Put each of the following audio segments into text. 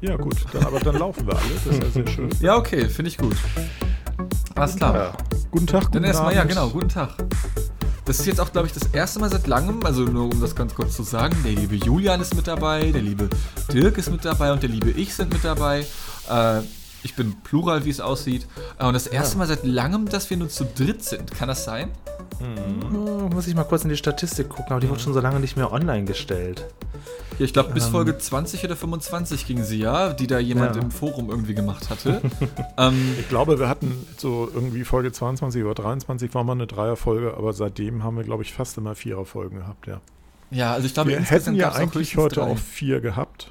Ja, gut, dann, aber dann laufen wir alle. Das ist ja sehr schön. Ja, okay, finde ich gut. Alles klar. Ja. Guten Tag, guten Dann erstmal, ja, genau, guten Tag. Das ist jetzt auch, glaube ich, das erste Mal seit langem, also nur um das ganz kurz zu sagen, der liebe Julian ist mit dabei, der liebe Dirk ist mit dabei und der liebe Ich sind mit dabei. Äh, ich bin Plural, wie es aussieht. Äh, und das erste Mal seit langem, dass wir nur zu dritt sind. Kann das sein? Oh, muss ich mal kurz in die Statistik gucken, aber die wird schon so lange nicht mehr online gestellt. Ja, ich glaube, bis Folge 20 oder 25 ging sie ja, die da jemand Ja. im Forum irgendwie gemacht hatte. ähm, Ich glaube, wir hatten so irgendwie Folge 22 oder 23 war mal eine Dreierfolge, aber seitdem haben wir, glaube ich, fast immer Viererfolgen gehabt, ja. ja, also ich glaube, Wir hätten ja eigentlich heute drei. auch vier gehabt,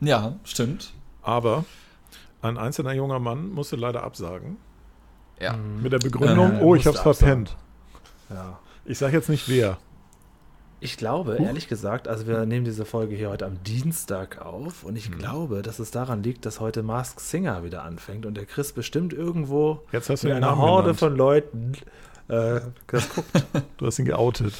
Ja, stimmt. aber ein einzelner junger Mann musste leider absagen. Ja. Mit der Begründung, Äh, oh, ich hab's verpennt. Ja. Ich sage jetzt nicht wer. Ich glaube, ehrlich gesagt, also wir nehmen diese Folge hier heute am Dienstag auf und Mhm. ich glaube, dass es daran liegt, dass heute Mask Singer wieder anfängt und der Chris bestimmt irgendwo Jetzt hast du mit einer Namen Horde genannt. von Leuten äh, das guckt. Du hast ihn geoutet.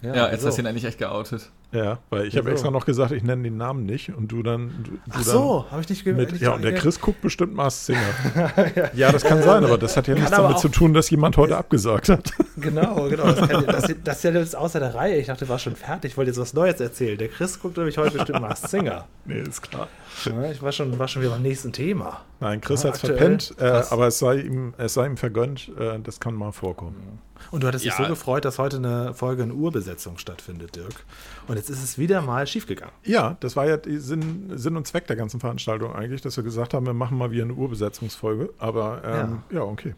Ja, jetzt so. hast du ihn eigentlich echt geoutet. Ja, weil ich habe Wieso? extra noch gesagt, ich nenne den Namen nicht und du dann. Du, du Ach so, habe ich nicht gehört. ja, und der Chris guckt bestimmt Mars Singer. ja, das kann sein, aber das hat ja nichts damit zu tun, dass jemand heute abgesagt hat. Genau, genau. Das, kann, das, das ist ja jetzt außer der Reihe. Ich dachte, du warst schon fertig. Ich wollte jetzt was Neues erzählen. Der Chris guckt nämlich heute bestimmt Mask Singer. nee, ist klar. Ja, ich war schon, war schon wieder beim nächsten Thema. Nein, Chris Ja, hat es verpennt, äh, aber es sei, ihm, es sei ihm vergönnt, äh, das kann mal vorkommen. Und du hattest dich Ja. so gefreut, dass heute eine Folge in Urbesetzung stattfindet, Dirk. Und jetzt ist es wieder mal schiefgegangen. Ja, das war ja die Sinn, Sinn und Zweck der ganzen Veranstaltung eigentlich, dass wir gesagt haben, wir machen mal wieder eine Urbesetzungsfolge. Aber ähm, ja. okay.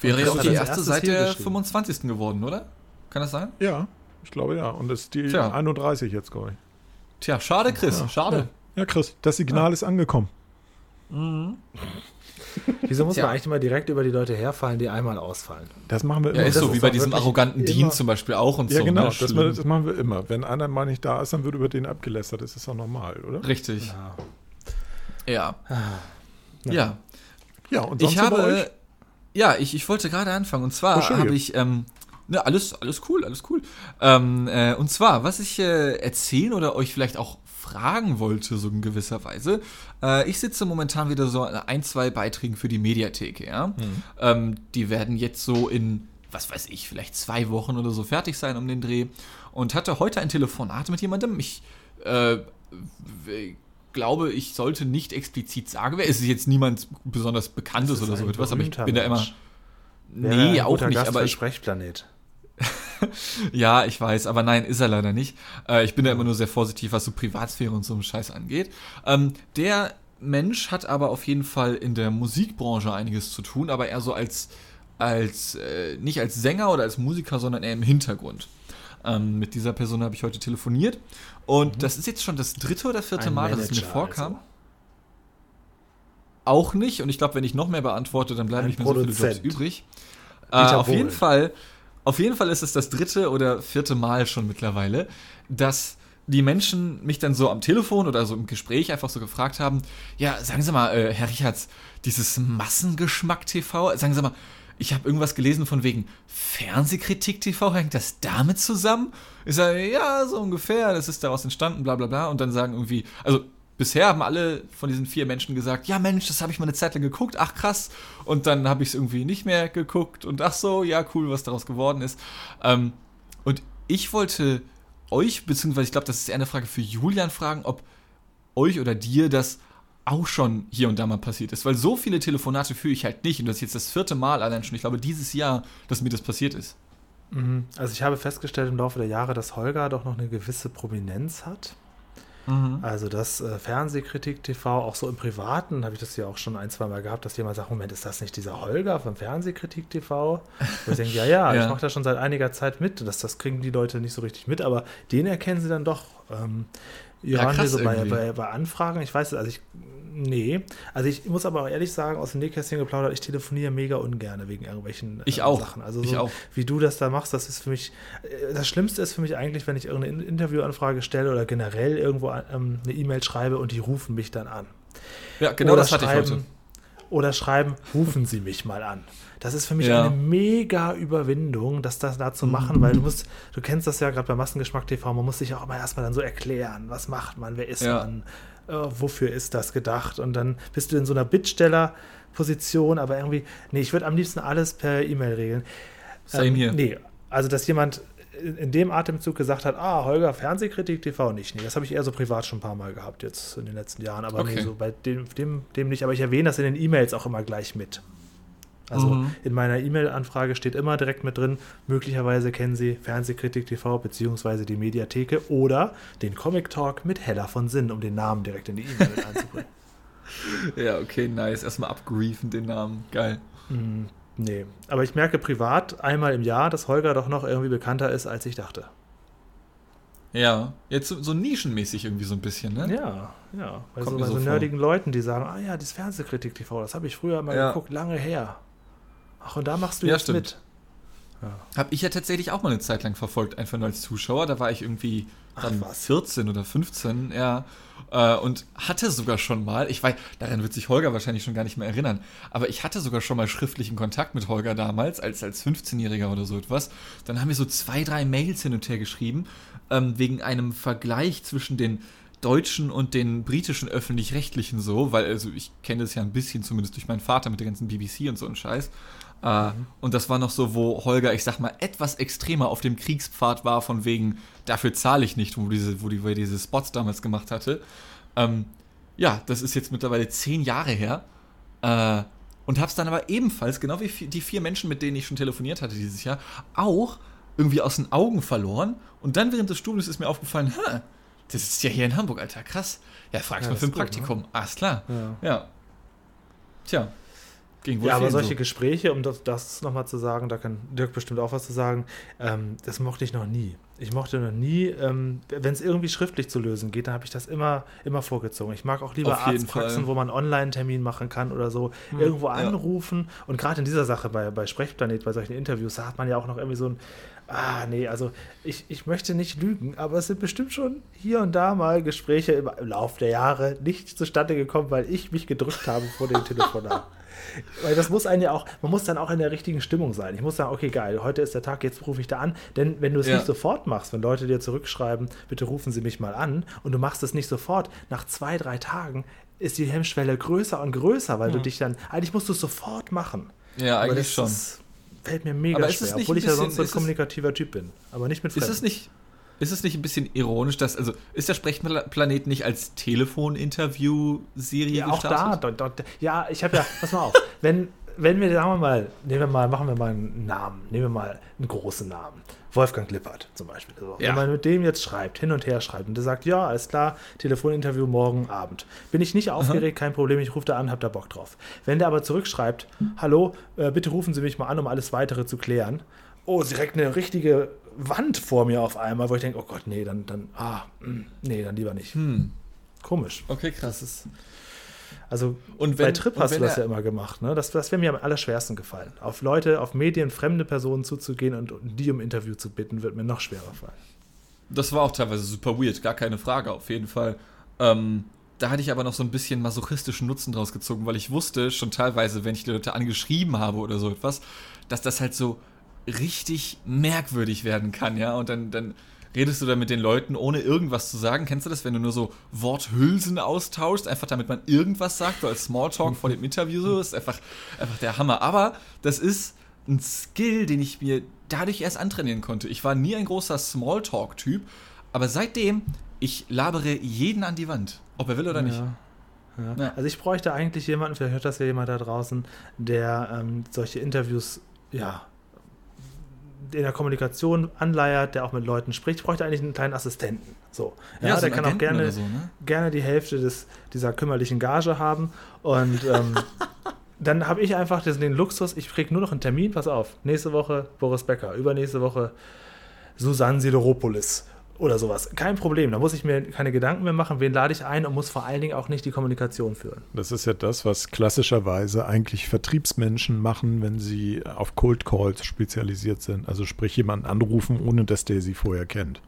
Wäre ja hat die erste seit der geschrieben. 25. geworden, oder? Kann das sein? Ja, ich glaube ja. Und es ist die Tja. 31 jetzt, glaube ich. Tja, schade, Chris, schade. Ja, Chris, das Signal ist angekommen. Wieso muss Tja. man eigentlich immer direkt über die Leute herfallen, die einmal ausfallen? Das machen wir Ja, immer. ist das so ist wie bei diesem arroganten Dean zum Beispiel auch und ja, so. genau, ne? das, das machen wir immer. Wenn einer mal nicht da ist, dann wird über den abgelästert. Das ist doch normal, oder? Richtig. Ja. Ah. Ja. Ja, und sonst Ich so bei euch? habe. Ja, ich, ich wollte gerade anfangen. Und zwar Entschuldige. habe ich. Ähm, ne, alles, alles cool, alles cool. Ähm, äh, und zwar, was ich äh, erzählen oder euch vielleicht auch fragen wollte, so in gewisser Weise. Äh, ich sitze momentan wieder so an ein, zwei Beiträgen für die Mediathek, ja. Ähm, die werden jetzt so in, was weiß ich, vielleicht zwei Wochen oder so fertig sein um den Dreh. Und hatte heute ein Telefonat mit jemandem. Ich äh, glaube, ich sollte nicht explizit sagen, wer es ist jetzt niemand besonders Bekanntes oder so etwas, aber ich bin da immer. Nee, auch nicht, aber ich, Sprechplanet. ja, ich weiß, aber nein, ist er leider nicht. Äh, ich bin da immer nur sehr vorsichtig, was so Privatsphäre und so einen Scheiß angeht. Ähm, der Mensch hat aber auf jeden Fall in der Musikbranche einiges zu tun, aber eher so als, als äh, nicht als Sänger oder als Musiker, sondern eher im Hintergrund. Ähm, mit dieser Person habe ich heute telefoniert und das ist jetzt schon das dritte oder vierte Ein Mal, dass es mir Manager vorkam. also. Auch nicht. Und ich glaube, wenn ich noch mehr beantworte, dann bleiben Ein nicht mehr so viele Jobs übrig. Äh, auf jeden. Fall, auf jeden Fall ist es das dritte oder vierte Mal schon mittlerweile, dass die Menschen mich dann so am Telefon oder so im Gespräch einfach so gefragt haben, ja, sagen Sie mal, äh, Herr Richards, dieses Massengeschmack TV, sagen Sie mal, ich habe irgendwas gelesen von wegen Fernsehkritik TV, hängt das damit zusammen? Ich sage, ja, so ungefähr, das ist daraus entstanden, bla bla bla. Und dann sagen irgendwie, also bisher haben alle von diesen vier Menschen gesagt, ja Mensch, das habe ich mal eine Zeit lang geguckt, ach krass. Und dann habe ich es irgendwie nicht mehr geguckt und ach so, ja cool, was daraus geworden ist. Ähm, und ich wollte euch, beziehungsweise ich glaube, das ist eher eine Frage für Julian, fragen, ob euch oder dir das auch schon hier und da mal passiert ist. Weil so viele Telefonate führe ich halt nicht. Und das ist jetzt das vierte Mal allein schon, ich glaube, dieses Jahr, dass mir das passiert ist. Mhm. Also ich habe festgestellt im Laufe der Jahre, dass Holger doch noch eine gewisse Prominenz hat. Also das äh, Fernsehkritik TV, auch so im Privaten, habe ich das ja auch schon ein, zwei Mal gehabt, dass jemand sagt, Moment, ist das nicht dieser Holger vom Fernsehkritik TV? Und ich denke, ja, ja, Ja. ich mache das schon seit einiger Zeit mit. Das, das kriegen die Leute nicht so richtig mit, aber den erkennen sie dann doch. Ähm, ja, krass so bei, bei, bei Anfragen, ich weiß, also ich, nee. Also ich muss aber auch ehrlich sagen, aus dem Nähkästchen geplaudert, ich telefoniere mega ungern wegen irgendwelchen Ich äh, auch. Sachen. Also Ich so, auch. wie du das da machst, das ist für mich, äh, das Schlimmste ist für mich eigentlich, wenn ich irgendeine In- Interviewanfrage stelle oder generell irgendwo ähm, eine E-Mail schreibe und die rufen mich dann an. Ja, genau Oder das hatte ich schreiben, heute. oder schreiben, rufen Sie mich mal an. Das ist für mich ja. eine mega Überwindung, das, das da zu machen, weil du musst, du kennst das ja gerade bei Massengeschmack TV, man muss sich auch immer erstmal dann so erklären, was macht man, wer ist ja. man, äh, wofür ist das gedacht und dann bist du in so einer Bittstellerposition, aber irgendwie, nee, ich würde am liebsten alles per E-Mail regeln. Same ähm, hier. Nee, also dass jemand in dem Atemzug gesagt hat, ah, Holger, Fernsehkritik TV nicht. Nee, das habe ich eher so privat schon ein paar Mal gehabt jetzt in den letzten Jahren, aber okay. nee, so bei dem, dem, dem nicht. Aber ich erwähne das in den E-Mails auch immer gleich mit. Also mhm. in meiner E-Mail-Anfrage steht immer direkt mit drin, möglicherweise kennen Sie Fernsehkritik TV beziehungsweise die Mediatheke oder den Comic Talk mit Hella von Sinn, um den Namen direkt in die E-Mail einzubringen. ja, okay, nice. Erstmal abgriefen den Namen. Geil. Mhm. Nee, aber ich merke privat einmal im Jahr, dass Holger doch noch irgendwie bekannter ist, als ich dachte. Ja, jetzt so, so nischenmäßig irgendwie so ein bisschen, ne? Ja, ja. Bei Kommt so, bei so, so nerdigen Leuten, die sagen, ah ja, das Fernsehkritik-TV, das habe ich früher mal ja. geguckt, lange her. Ach, und da machst du ja, jetzt stimmt. mit. Ja. Habe ich ja tatsächlich auch mal eine Zeit lang verfolgt, einfach nur als Zuschauer. Da war ich irgendwie dann Ach, 14 oder 15, ja. Äh, und hatte sogar schon mal, ich weiß, daran wird sich Holger wahrscheinlich schon gar nicht mehr erinnern, aber ich hatte sogar schon mal schriftlichen Kontakt mit Holger damals, als, als 15-Jähriger oder so etwas. Dann haben wir so zwei, drei Mails hin und her geschrieben, ähm, wegen einem Vergleich zwischen den deutschen und den britischen öffentlich-rechtlichen so, weil also ich kenne das ja ein bisschen zumindest durch meinen Vater mit der ganzen BBC und so ein Scheiß. Äh, mhm. Und das war noch so, wo Holger, ich sag mal, etwas extremer auf dem Kriegspfad war, von wegen, dafür zahle ich nicht, wo, diese, wo, die, wo diese Spots damals gemacht hatte. Ähm, ja, das ist jetzt mittlerweile zehn Jahre her. Äh, und hab's dann aber ebenfalls, genau wie die vier Menschen, mit denen ich schon telefoniert hatte dieses Jahr, auch irgendwie aus den Augen verloren. Und dann während des Studiums ist mir aufgefallen, Hä, das ist ja hier in Hamburg, Alter, krass. Ja, fragst ja, mal für ein Praktikum. Ne? Alles klar. Ja. ja. Tja, Wohl ja, aber solche so. Gespräche, um das, das nochmal zu sagen, da kann Dirk bestimmt auch was zu sagen, ähm, das mochte ich noch nie. Ich mochte noch nie, ähm, wenn es irgendwie schriftlich zu lösen geht, dann habe ich das immer, immer vorgezogen. Ich mag auch lieber Arztpraxen, wo man Online-Termin machen kann oder so, hm, irgendwo anrufen. Ja. Und gerade in dieser Sache bei, bei Sprechplanet, bei solchen Interviews, da hat man ja auch noch irgendwie so ein, ah, nee, also ich, ich möchte nicht lügen, aber es sind bestimmt schon hier und da mal Gespräche im, im Laufe der Jahre nicht zustande gekommen, weil ich mich gedrückt habe vor dem Telefonat. Weil das muss einen ja auch, man muss dann auch in der richtigen Stimmung sein. Ich muss sagen, okay, geil, heute ist der Tag, jetzt rufe ich da an. Denn wenn du es ja. nicht sofort machst, wenn Leute dir zurückschreiben, bitte rufen Sie mich mal an, und du machst es nicht sofort, nach zwei, drei Tagen ist die Hemmschwelle größer und größer, weil ja. du dich dann, eigentlich musst du es sofort machen. Ja, eigentlich schon. Ist, fällt mir mega schwer, obwohl ich ja sonst ein kommunikativer Typ bin. Aber nicht mit Fremden. Ist es nicht, ist es nicht ein bisschen ironisch, dass, also ist der Sprechplanet nicht als Telefoninterview-Serie ja, gestartet? Auch da, dort, dort, ja, ich habe ja, pass mal auf, wenn, wenn wir, sagen wir mal, nehmen wir mal, machen wir mal einen Namen, nehmen wir mal einen großen Namen. Wolfgang Lippert zum Beispiel. Also, ja. Wenn man mit dem jetzt schreibt, hin und her schreibt und der sagt, ja, alles klar, Telefoninterview morgen Abend. Bin ich nicht aufgeregt, Aha. kein Problem, ich rufe da an, hab da Bock drauf. Wenn der aber zurückschreibt, hallo, äh, bitte rufen Sie mich mal an, um alles weitere zu klären. Oh, direkt eine richtige Wand vor mir auf einmal, wo ich denke, oh Gott, nee, dann, dann, ah, mm, nee, dann lieber nicht. Hm. Komisch. Okay, krass. also und wenn, bei Trip hast du das ja immer gemacht, ne? Das, das wäre mir am allerschwersten gefallen. Auf Leute, auf Medien, fremde Personen zuzugehen und, und die um Interview zu bitten, wird mir noch schwerer fallen. Das war auch teilweise super weird, gar keine Frage, auf jeden Fall. Ähm, da hatte ich aber noch so ein bisschen masochistischen Nutzen draus gezogen, weil ich wusste schon teilweise, wenn ich die Leute angeschrieben habe oder so etwas, dass das halt so richtig merkwürdig werden kann, ja. Und dann, dann redest du da mit den Leuten, ohne irgendwas zu sagen. Kennst du das, wenn du nur so Worthülsen austauschst, einfach damit man irgendwas sagt, so als Smalltalk vor dem Interview, so ist einfach, einfach der Hammer. Aber das ist ein Skill, den ich mir dadurch erst antrainieren konnte. Ich war nie ein großer Smalltalk-Typ, aber seitdem, ich labere jeden an die Wand, ob er will oder nicht. Ja. Ja. Also ich bräuchte eigentlich jemanden, vielleicht hört das ja jemand da draußen, der ähm, solche Interviews ja in der Kommunikation anleiert, der auch mit Leuten spricht. Ich bräuchte eigentlich einen kleinen Assistenten. So, ja, ja so der kann auch gerne, so, ne? gerne die Hälfte des, dieser kümmerlichen Gage haben. Und ähm, dann habe ich einfach den Luxus, ich kriege nur noch einen Termin, pass auf, nächste Woche Boris Becker, übernächste Woche Susanne Sideropoulos oder sowas. Kein Problem. Da muss ich mir keine Gedanken mehr machen, wen lade ich ein und muss vor allen Dingen auch nicht die Kommunikation führen. Das ist ja das, was klassischerweise eigentlich Vertriebsmenschen machen, wenn sie auf Cold Calls spezialisiert sind. Also sprich jemanden anrufen, ohne dass der sie vorher kennt.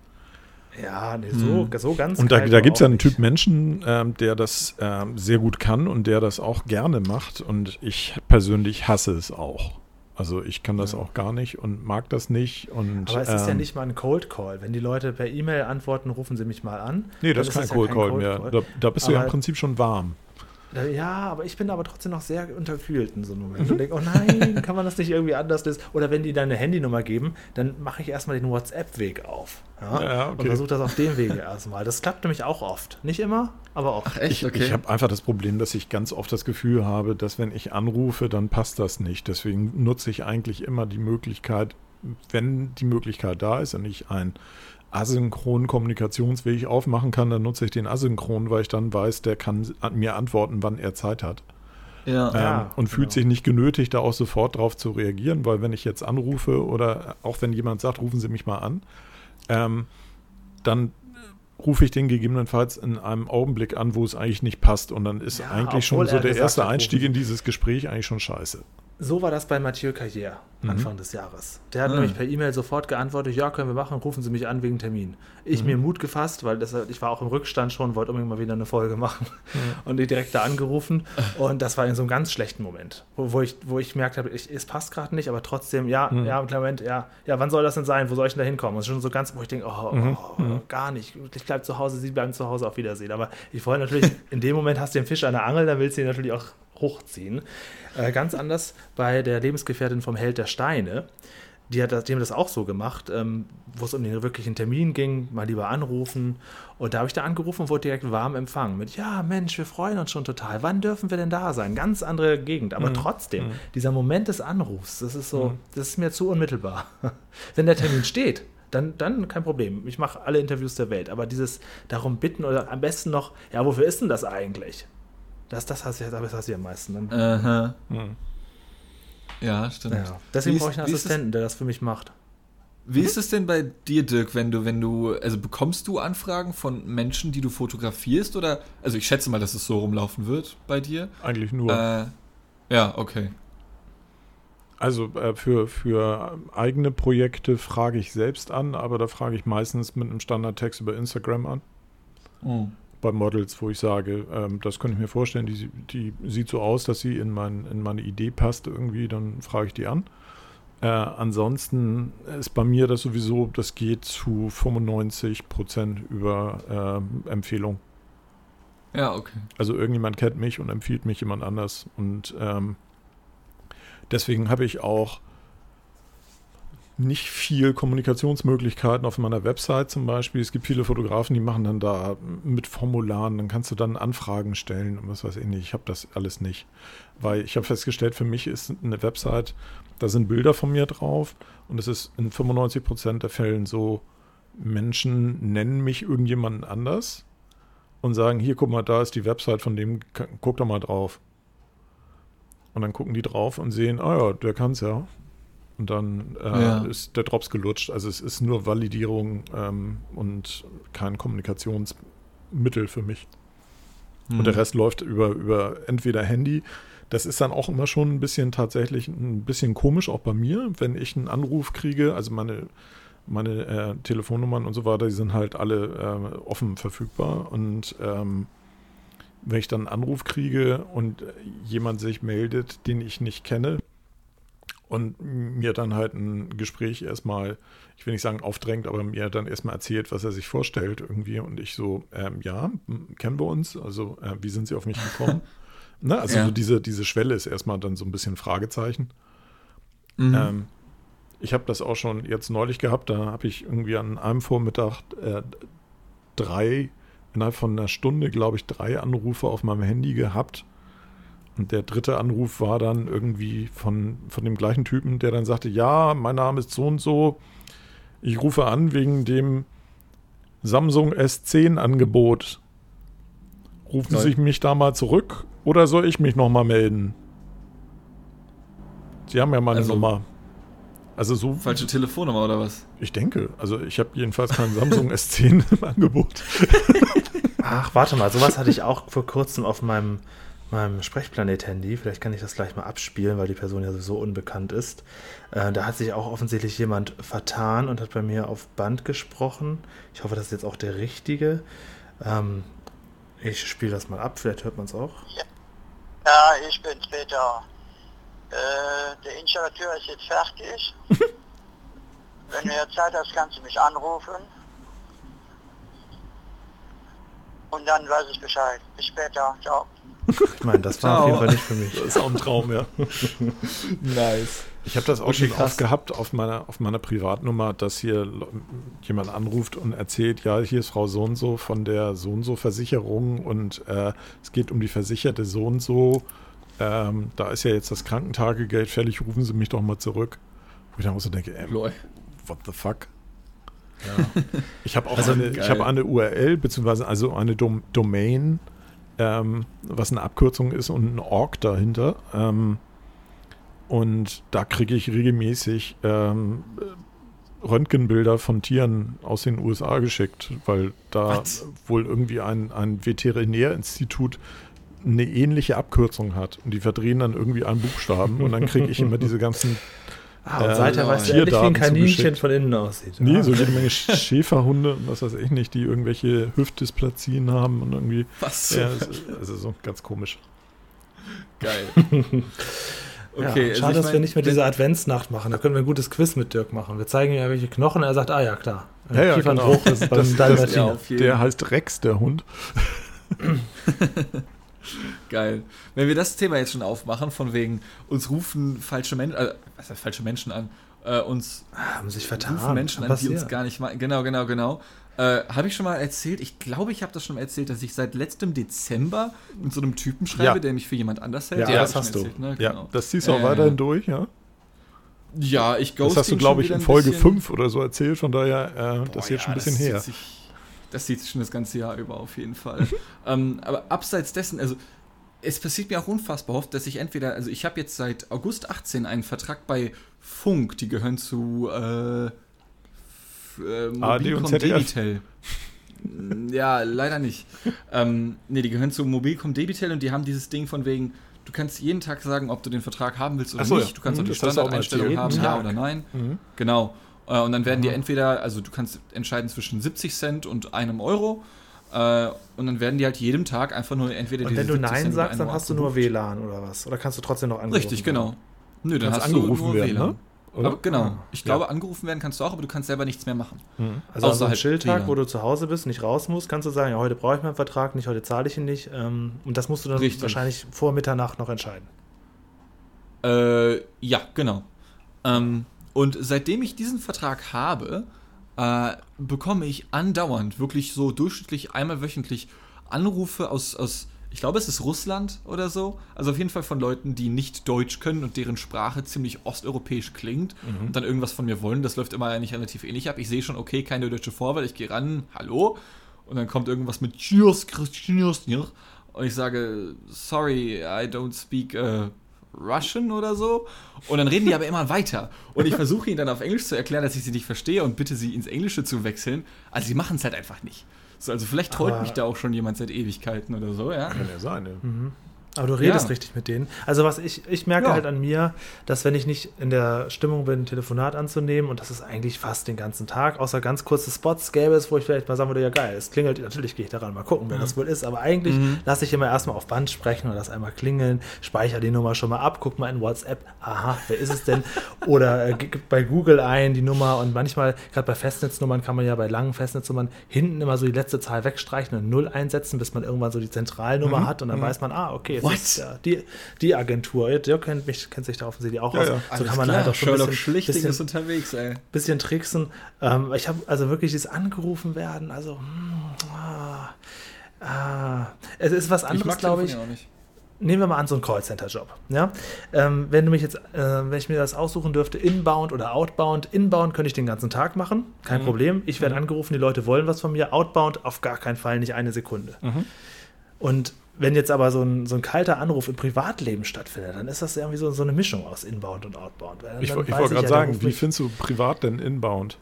Ja, nee, so, hm. so ganz. Und da, da gibt es ja einen Typ Menschen, ähm, der das ähm, sehr gut kann und der das auch gerne macht. Und ich persönlich hasse es auch. Also ich kann das ja. auch gar nicht und mag das nicht. Und, Aber es ist ja ähm, nicht mal ein Cold Call. Wenn die Leute per E-Mail antworten, rufen sie mich mal an. Nee, das ist kein, Cold, ja kein Call Cold Call mehr. Da, da bist Aber du ja im Prinzip schon warm. Ja, aber ich bin aber trotzdem noch sehr unterkühlt in so einem Moment. Mhm. Und denke, oh nein, kann man das nicht irgendwie anders lösen? Oder wenn die dann eine Handynummer geben, dann mache ich erstmal den WhatsApp-Weg auf. Ja? Ja, okay. Und versuche das auf dem Wege erstmal. Das klappt nämlich auch oft. Nicht immer, aber oft. Ach, echt? Okay. Ich, ich habe einfach das Problem, dass ich ganz oft das Gefühl habe, dass wenn ich anrufe, dann passt das nicht. Deswegen nutze ich eigentlich immer die Möglichkeit, wenn die Möglichkeit da ist und ich ein asynchronen Kommunikationsweg aufmachen kann, dann nutze ich den asynchron, weil ich dann weiß, der kann mir antworten, wann er Zeit hat. Ja. Ähm, ja, und fühlt genau. sich nicht genötigt, da auch sofort drauf zu reagieren, weil wenn ich jetzt anrufe oder auch wenn jemand sagt, rufen Sie mich mal an, ähm, dann rufe ich den gegebenenfalls in einem Augenblick an, wo es eigentlich nicht passt. Und dann ist ja, eigentlich schon so der erste Einstieg in dieses Gespräch eigentlich schon scheiße. So war das bei Mathieu Carrière mhm. Anfang mhm. des Jahres. Der hat mhm. nämlich per E-Mail sofort geantwortet, ja, können wir machen, rufen Sie mich an wegen Termin. Ich mhm. mir Mut gefasst, weil das, ich war auch im Rückstand schon, wollte unbedingt mal wieder eine Folge machen mhm. und die direkt da angerufen und das war in so einem ganz schlechten Moment, wo, wo ich, wo ich gemerkt habe, ich, es passt gerade nicht, aber trotzdem, ja, mhm. ja, Moment, ja, ja, wann soll das denn sein, wo soll ich denn da hinkommen? Und schon so ganz, wo ich denke, oh, oh, oh gar nicht, ich bleibe zu Hause, Sie bleiben zu Hause, auf Wiedersehen. Aber ich wollte natürlich, in dem Moment hast du den Fisch an der Angel, dann willst du ihn natürlich auch hochziehen. Äh, ganz anders bei der Lebensgefährtin vom Held der Steine. Die hat das, die haben das auch so gemacht, ähm, wo es um den wirklichen Termin ging, mal lieber anrufen. Und da habe ich da angerufen und wurde direkt warm empfangen mit, ja Mensch, wir freuen uns schon total. Wann dürfen wir denn da sein? Ganz andere Gegend. Aber mhm. trotzdem, mhm. dieser Moment des Anrufs, das ist so, mhm. das ist mir zu unmittelbar. Wenn der Termin steht, dann, dann kein Problem. Ich mache alle Interviews der Welt. Aber dieses darum bitten oder am besten noch, ja, wofür ist denn das eigentlich? Das, das hast du, das hast du am meisten. Dann. Hm. Ja, stimmt. Ja. Deswegen brauche ich einen Assistenten, der das für mich macht. Wie mhm. ist es denn bei dir, Dirk, wenn du, wenn du, also bekommst du Anfragen von Menschen, die du fotografierst oder, also ich schätze mal, dass es so rumlaufen wird bei dir? Eigentlich nur. Äh, ja, okay. Also äh, für, für eigene Projekte frage ich selbst an, aber da frage ich meistens mit einem Standardtext über Instagram an. Oh bei Models, wo ich sage, ähm, das könnte ich mir vorstellen, die, die sieht so aus, dass sie in, mein, in meine Idee passt irgendwie, dann frage ich die an. Äh, ansonsten ist bei mir das sowieso, das geht zu 95 Prozent über äh, Empfehlung. Ja, okay. Also irgendjemand kennt mich und empfiehlt mich jemand anders. Und ähm, deswegen habe ich auch nicht viel Kommunikationsmöglichkeiten auf meiner Website zum Beispiel. Es gibt viele Fotografen, die machen dann da mit Formularen, dann kannst du dann Anfragen stellen und was weiß ich nicht. Ich habe das alles nicht, weil ich habe festgestellt, für mich ist eine Website, da sind Bilder von mir drauf und es ist in 95 Prozent der Fällen so, Menschen nennen mich irgendjemanden anders und sagen, hier, guck mal, da ist die Website von dem, guck doch mal drauf. Und dann gucken die drauf und sehen, ah ja, der kann es ja. Und dann äh, ja. ist der Drops gelutscht. Also es ist nur Validierung ähm, und kein Kommunikationsmittel für mich. Mhm. Und der hm. Rest läuft über, über entweder Handy. Das ist dann auch immer schon ein bisschen tatsächlich ein bisschen komisch, auch bei mir, wenn ich einen Anruf kriege. Also meine, meine äh, Telefonnummern und so weiter, die sind halt alle äh, offen verfügbar. Und ähm, wenn ich dann einen Anruf kriege und jemand sich meldet, den ich nicht kenne, und mir dann halt ein Gespräch erstmal, ich will nicht sagen aufdrängt, aber mir dann erstmal erzählt, was er sich vorstellt irgendwie und ich so, ähm, ja, kennen wir uns, also äh, wie sind Sie auf mich gekommen? ne? Also ja. so diese, diese Schwelle ist erstmal dann so ein bisschen Fragezeichen. Mhm. Ähm, ich habe das auch schon jetzt neulich gehabt, da habe ich irgendwie an einem Vormittag äh, drei, innerhalb von einer Stunde, glaube ich, drei Anrufe auf meinem Handy gehabt und der dritte Anruf war dann irgendwie von, von dem gleichen Typen, der dann sagte, ja, mein Name ist so und so. Ich rufe an wegen dem Samsung S10 Angebot. Rufen soll Sie mich da mal zurück oder soll ich mich nochmal melden? Sie haben ja meine also, Nummer. Also so. Falsche Telefonnummer oder was? Ich denke. Also ich habe jedenfalls keinen Samsung S10 im Angebot. Ach, warte mal, sowas hatte ich auch vor kurzem auf meinem meinem Sprechplanet-Handy. Vielleicht kann ich das gleich mal abspielen, weil die Person ja sowieso unbekannt ist. Äh, da hat sich auch offensichtlich jemand vertan und hat bei mir auf Band gesprochen. Ich hoffe, das ist jetzt auch der richtige. Ähm, ich spiele das mal ab, vielleicht hört man es auch. Ja. ja, ich bin Peter. Äh, der Installateur ist jetzt fertig. Wenn du jetzt Zeit hast, kannst du mich anrufen. Und dann weiß ich Bescheid. Bis später. Ciao. Ich meine, das war auf jeden Fall nicht für mich. Das ist auch ein Traum, ja. nice. Ich habe das auch schon oft gehabt auf meiner, auf meiner Privatnummer, dass hier jemand anruft und erzählt, ja, hier ist Frau so und so von der so und so Versicherung und äh, es geht um die Versicherte so und so. Ähm, da ist ja jetzt das Krankentagegeld fällig, rufen Sie mich doch mal zurück. Wo ich dann auch so denke, ey, what the fuck? Ja. Ich habe auch also, eine, ich hab eine URL, beziehungsweise also eine Dom Domain, ähm, was eine Abkürzung ist und ein Org dahinter. Ähm, und da kriege ich regelmäßig ähm, Röntgenbilder von Tieren aus den USA geschickt, weil da What? wohl irgendwie ein, ein Veterinärinstitut eine ähnliche Abkürzung hat. Und die verdrehen dann irgendwie einen Buchstaben und dann kriege ich immer diese ganzen Ah, und äh, seither weiß er nicht, wie ein Kaninchen von innen aussieht. Nee, ah. so jede Menge Schäferhunde, was weiß ich nicht, die irgendwelche Hüftdysplazien haben und irgendwie. Was? Ja, also so ganz komisch. Geil. Okay, ja, schade, also dass mein, wir nicht mehr diese Adventsnacht machen. Da können wir ein gutes Quiz mit Dirk machen. Wir zeigen ihm ja welche Knochen. Er sagt, ah ja, klar. Ja, ja, genau. hoch ist das, das, ja, Der heißt Rex, der Hund. Geil. Wenn wir das Thema jetzt schon aufmachen, von wegen, uns rufen falsche Menschen, äh, was heißt falsche Menschen an, äh, uns haben sich vertan. rufen Menschen an, die uns gar nicht mal, genau, genau, genau. Äh, habe ich schon mal erzählt, ich glaube, ich habe das schon mal erzählt, dass ich seit letztem Dezember mit so einem Typen schreibe, ja. der mich für jemand anders hält. Ja, ja das hast du. Erzählt, ne? genau. Ja, das ziehst du auch weiterhin durch, ja? Ja, ich ghost Das hast du, glaube ich, in Folge 5 oder so erzählt, von daher, äh, Boah, das ist jetzt schon ein bisschen her. Sich, das sieht sich schon das ganze Jahr über auf jeden Fall. ähm, aber abseits dessen, also es passiert mir auch unfassbar oft, dass ich entweder, also ich habe jetzt seit August 18 einen Vertrag bei Funk, die gehören zu äh, äh, Mobilcom Debitel. ja, leider nicht. ähm, ne, die gehören zu Mobilcom Debitel und die haben dieses Ding von wegen, du kannst jeden Tag sagen, ob du den Vertrag haben willst oder so, nicht. Du kannst mhm, auch die Standardeinstellung haben, Tag. ja oder nein. Mhm. Genau. Äh, und dann werden mhm. die entweder, also du kannst entscheiden zwischen 70 Cent und einem Euro. Äh, und dann werden die halt jedem Tag einfach nur entweder Und wenn du Nein sagst, dann hast du nur WLAN oder was? Oder kannst du trotzdem noch angerufen Richtig, genau. Nö, dann hast angerufen du nur werden, WLAN. Ne? Aber, genau. Ah, ich glaube, ja. angerufen werden kannst du auch, aber du kannst selber nichts mehr machen. Mhm. Also Außer an halt Schildtag, wo du zu Hause bist, nicht raus musst, kannst du sagen, ja, heute brauche ich meinen Vertrag nicht, heute zahle ich ihn nicht. Ähm, und das musst du dann Richtig. wahrscheinlich vor Mitternacht noch entscheiden. Äh, ja, genau. Ähm, und seitdem ich diesen Vertrag habe, äh, bekomme ich andauernd, wirklich so durchschnittlich einmal wöchentlich Anrufe aus, aus, ich glaube, es ist Russland oder so. Also auf jeden Fall von Leuten, die nicht Deutsch können und deren Sprache ziemlich osteuropäisch klingt mhm. und dann irgendwas von mir wollen. Das läuft immer eigentlich relativ ähnlich ab. Ich sehe schon, okay, keine deutsche Vorwahl, ich gehe ran, hallo. Und dann kommt irgendwas mit Cheers, Cheers, und ich sage, sorry, I don't speak uh, Russian oder so. Und dann reden die aber immer weiter. Und ich versuche ihnen dann auf Englisch zu erklären, dass ich sie nicht verstehe und bitte sie ins Englische zu wechseln. Also sie machen es halt einfach nicht. So, also vielleicht trollt mich da auch schon jemand seit Ewigkeiten oder so, ja. Kann ja sein, ja. Mhm. Aber du redest ja. richtig mit denen. Also was ich, ich merke ja. halt an mir, dass wenn ich nicht in der Stimmung bin, ein Telefonat anzunehmen, und das ist eigentlich fast den ganzen Tag, außer ganz kurze Spots gäbe es, wo ich vielleicht mal sagen würde, ja geil, es klingelt, natürlich gehe ich daran, mal gucken, wer mhm. das wohl ist, aber eigentlich mhm. lasse ich immer erstmal auf Band sprechen und das einmal klingeln, speichere die Nummer schon mal ab, guck mal in WhatsApp, aha, wer ist es denn? Oder äh, gib bei Google ein die Nummer und manchmal, gerade bei Festnetznummern kann man ja bei langen Festnetznummern hinten immer so die letzte Zahl wegstreichen und Null einsetzen, bis man irgendwann so die Zentralnummer mhm. hat und dann mhm. weiß man, ah, okay, What? ist ja, die, die Agentur. Dirk kennt, mich, kennt sich da offensichtlich auch ja, aus. Ja. So kann man klar. halt auch schon ein bisschen, bisschen, ist unterwegs, ey. bisschen tricksen. Ähm, ich habe also wirklich dieses angerufen werden, also hm, ah, ah, es ist was anderes, glaube ich. Nehmen wir mal an, so einen Callcenter-Job. Ja? Ähm, wenn du mich jetzt, äh, wenn ich mir das aussuchen dürfte, inbound oder outbound, inbound könnte ich den ganzen Tag machen, kein mhm. Problem. Ich werde mhm. angerufen, die Leute wollen was von mir. Outbound auf gar keinen Fall, nicht eine Sekunde. Mhm. Und wenn jetzt aber so ein, so ein kalter Anruf im Privatleben stattfindet, dann ist das irgendwie so, so eine Mischung aus Inbound und Outbound. Dann, ich, ich wollte gerade ja, sagen, wie findest du privat denn Inbound?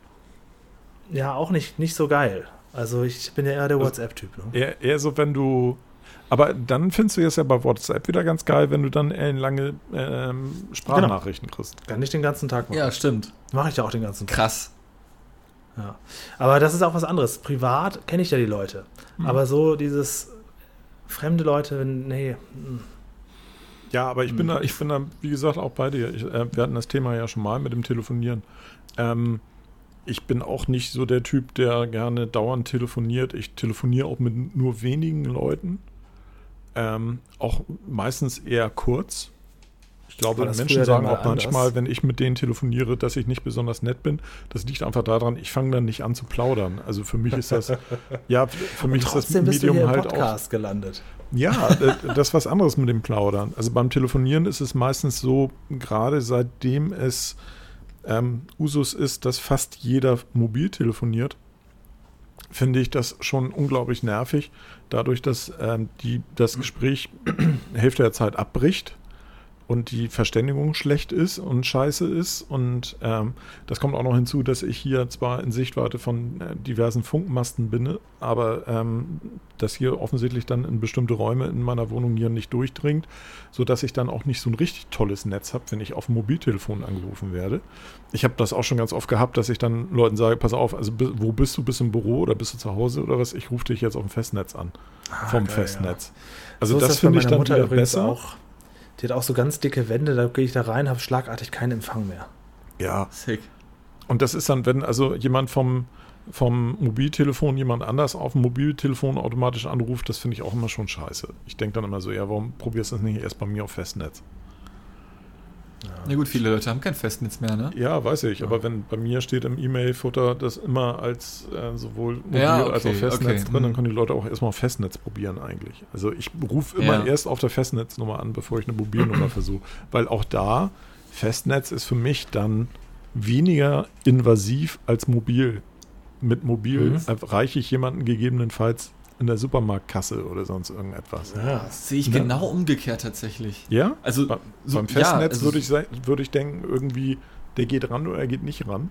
Ja, auch nicht, nicht so geil. Also ich bin ja eher der also WhatsApp-Typ. Ne? Eher, eher, so, wenn du Aber dann findest du es ja bei WhatsApp wieder ganz geil, wenn du dann lange ähm, Sprachnachrichten genau. kriegst. Kann ich den ganzen Tag machen. Ja, stimmt. Mache ich ja auch den ganzen Tag. Krass. Ja. Aber das ist auch was anderes. Privat kenne ich ja die Leute. Hm. Aber so dieses fremde Leute, nee. Hm. Ja, aber ich bin hm. da, ich bin da, wie gesagt, auch bei dir. Ich, äh, wir hatten das Thema ja schon mal mit dem Telefonieren. Ähm, ich bin auch nicht so der Typ, der gerne dauernd telefoniert. Ich telefoniere auch mit nur wenigen Leuten. Ähm, auch meistens eher kurz. Ich glaube, Menschen sagen auch manchmal, anders? wenn ich mit denen telefoniere, dass ich nicht besonders nett bin. Das liegt einfach daran, ich fange dann nicht an zu plaudern. Also für mich ist das, ja, für mich ist das Medium bist du halt Podcast auch. gelandet. Ja, das ist was anderes mit dem Plaudern. Also beim Telefonieren ist es meistens so, gerade seitdem es ähm, Usus ist, dass fast jeder mobil telefoniert, finde ich das schon unglaublich nervig, dadurch, dass ähm, die, das Gespräch Hälfte der Zeit abbricht und die Verständigung schlecht ist und scheiße ist. Und ähm, das kommt auch noch hinzu, dass ich hier zwar in Sichtweite von äh, diversen Funkmasten bin, aber ähm, das hier offensichtlich dann in bestimmte Räume in meiner Wohnung hier nicht durchdringt, sodass ich dann auch nicht so ein richtig tolles Netz habe, wenn ich auf dem Mobiltelefon angerufen werde. Ich habe das auch schon ganz oft gehabt, dass ich dann Leuten sage, pass auf, also wo bist du? Bist du im Büro oder bist du zu Hause oder was? Ich rufe dich jetzt auf dem Festnetz an. Ah, vom geil, Festnetz. Ja. Also so das, das finde ich dann Mutter besser. Auch die hat auch so ganz dicke Wände, da gehe ich da rein, habe schlagartig keinen Empfang mehr. Ja. Sick. Und das ist dann, wenn also jemand vom, vom Mobiltelefon jemand anders auf dem Mobiltelefon automatisch anruft, das finde ich auch immer schon scheiße. Ich denke dann immer so, ja, warum probierst du das nicht erst bei mir auf Festnetz? Ja. Na gut, viele Leute haben kein Festnetz mehr, ne? Ja, weiß ich. Ja. Aber wenn bei mir steht im E-Mail-Futter das immer als äh, sowohl mobil ja, okay, als auch Festnetz okay. drin, dann mhm. können die Leute auch erstmal auf Festnetz probieren eigentlich. Also ich rufe immer erst auf der Festnetznummer an, bevor ich eine Mobilnummer versuche. Weil auch da, Festnetz ist für mich dann weniger invasiv als mobil. Mit mobil mhm. erreiche ich jemanden gegebenenfalls in der Supermarktkasse oder sonst irgendetwas. Ja, das sehe ich ja. genau umgekehrt tatsächlich. Ja? Also Be so, beim Festnetz ja, also würde ich, würd ich denken, irgendwie, der geht ran oder er geht nicht ran.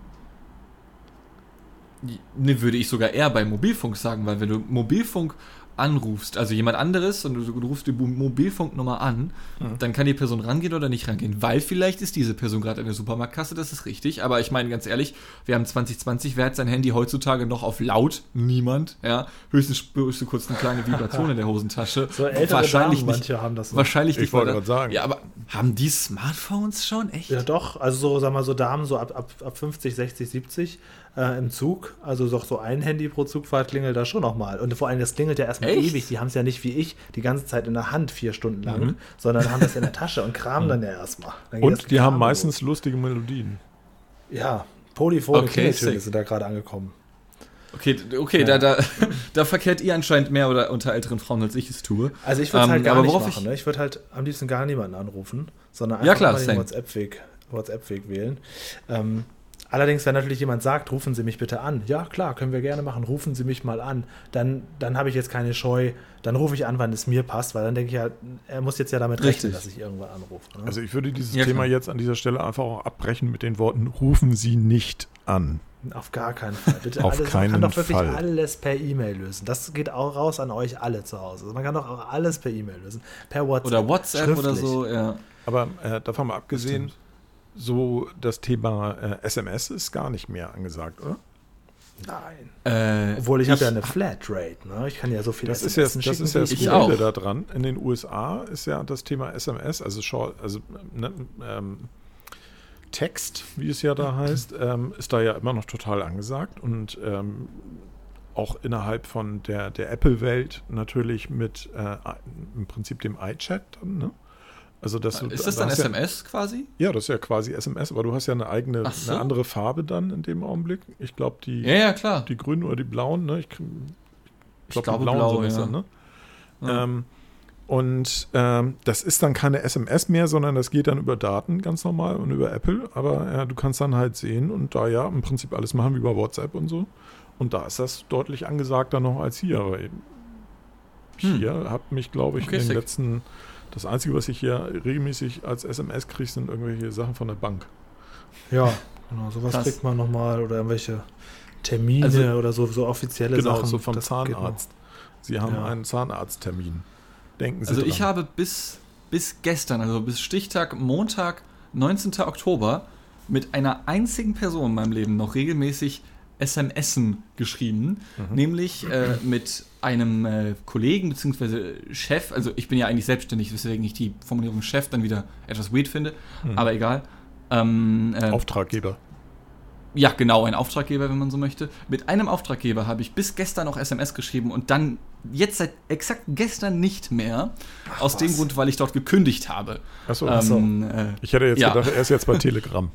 Ne, würde ich sogar eher bei Mobilfunk sagen, weil wenn du Mobilfunk anrufst, also jemand anderes und du, rufst die Mobilfunknummer an, mhm. dann kann die Person rangehen oder nicht rangehen, weil vielleicht ist diese Person gerade in der Supermarktkasse, das ist richtig, aber ich meine ganz ehrlich, wir haben 2020, wer hat sein Handy heutzutage noch auf laut? Niemand, ja, höchstens spürst du kurz eine kleine Vibration in der Hosentasche. So wahrscheinlich Damen, nicht, manche haben das so. Wahrscheinlich ich wollte gerade sagen. Ja, aber haben die Smartphones schon, echt? Ja doch, also so, sag mal, so Damen so ab, ab, ab 50, 60, 70 äh, im Zug. Also doch so ein Handy pro Zugfahrt klingelt da schon nochmal. Und vor allem, das klingelt ja erstmal Echt? ewig. Die haben es ja nicht wie ich die ganze Zeit in der Hand vier Stunden lang, mhm. sondern haben das in der Tasche und kramen dann ja erstmal. Und die haben meistens lustige Melodien. Ja, polyphone okay, Klingeltöne sind da gerade angekommen. Okay, okay, ja. da, da, da verkehrt ihr anscheinend mehr oder unter älteren Frauen, als ich es tue. Also ich würde es halt ähm, gar nicht machen. Ich, ne? ich würde halt am liebsten gar niemanden anrufen, sondern einfach ja, klar, mal den WhatsApp-Weg WhatsApp wählen. Ähm, Allerdings, wenn natürlich jemand sagt, rufen Sie mich bitte an, ja klar, können wir gerne machen, rufen Sie mich mal an, dann, dann habe ich jetzt keine Scheu, dann rufe ich an, wann es mir passt, weil dann denke ich ja, er muss jetzt ja damit rechnen, dass ich irgendwann anrufe. Ne? Also ich würde dieses ja, Thema klar. jetzt an dieser Stelle einfach auch abbrechen mit den Worten, rufen Sie nicht an. Auf gar keinen Fall. Bitte Auf alles, keinen man kann doch wirklich Fall. alles per E-Mail lösen. Das geht auch raus an euch alle zu Hause. Also man kann doch auch alles per E-Mail lösen. Per WhatsApp. Oder WhatsApp oder so, ja. Aber äh, davon mal abgesehen, so das Thema äh, SMS ist gar nicht mehr angesagt, oder? Nein. Äh, Obwohl ich, ich habe ja eine Flatrate, ne? Ich kann ja so viel das SMS ist ja, Das ist ja das Coole da dran. In den USA ist ja das Thema SMS, also, Short, also ne, ähm, Text, wie es ja da heißt, ähm, ist da ja immer noch total angesagt und ähm, auch innerhalb von der, der Apple-Welt natürlich mit äh, im Prinzip dem iChat dann, ne? Also dass du, ist das dann SMS ja, quasi? Ja, das ist ja quasi SMS, aber du hast ja eine eigene, so. eine andere Farbe dann in dem Augenblick. Ich glaube, die, ja, ja, klar. die grünen oder die blauen, ne? Ich, ich, glaub, ich glaube, blauen blau, sind ja. ne? Ja. Ähm, und ähm, das ist dann keine SMS mehr, sondern das geht dann über Daten ganz normal und über Apple. Aber ja, du kannst dann halt sehen und da ja im Prinzip alles machen wie bei WhatsApp und so. Und da ist das deutlich angesagter noch als hier. Aber hm. hier hm. hat mich, glaube ich, okay, in den sick. letzten das Einzige, was ich hier regelmäßig als SMS kriege, sind irgendwelche Sachen von der Bank. Ja, genau. Sowas Krass. kriegt man nochmal oder irgendwelche Termine also, oder so, so offizielle genau, Sachen. so vom das Zahnarzt. Sie haben ja. einen Zahnarzttermin. Denken Sie Also dran. ich habe bis, bis gestern, also bis Stichtag Montag, 19. Oktober, mit einer einzigen Person in meinem Leben noch regelmäßig SMSen geschrieben, nämlich äh, mit einem äh, Kollegen bzw. Chef, also ich bin ja eigentlich selbstständig, weswegen ich die Formulierung Chef dann wieder etwas weird finde, aber egal. Ähm, äh, Auftraggeber. ja, genau, ein Auftraggeber, wenn man so möchte. Mit einem Auftraggeber habe ich bis gestern noch SMS geschrieben und dann jetzt seit exakt gestern nicht mehr. aus dem was. Grund, weil ich dort gekündigt habe. Achso, Ähm, äh, ich hätte jetzt ja. gedacht, er ist jetzt bei Telegram.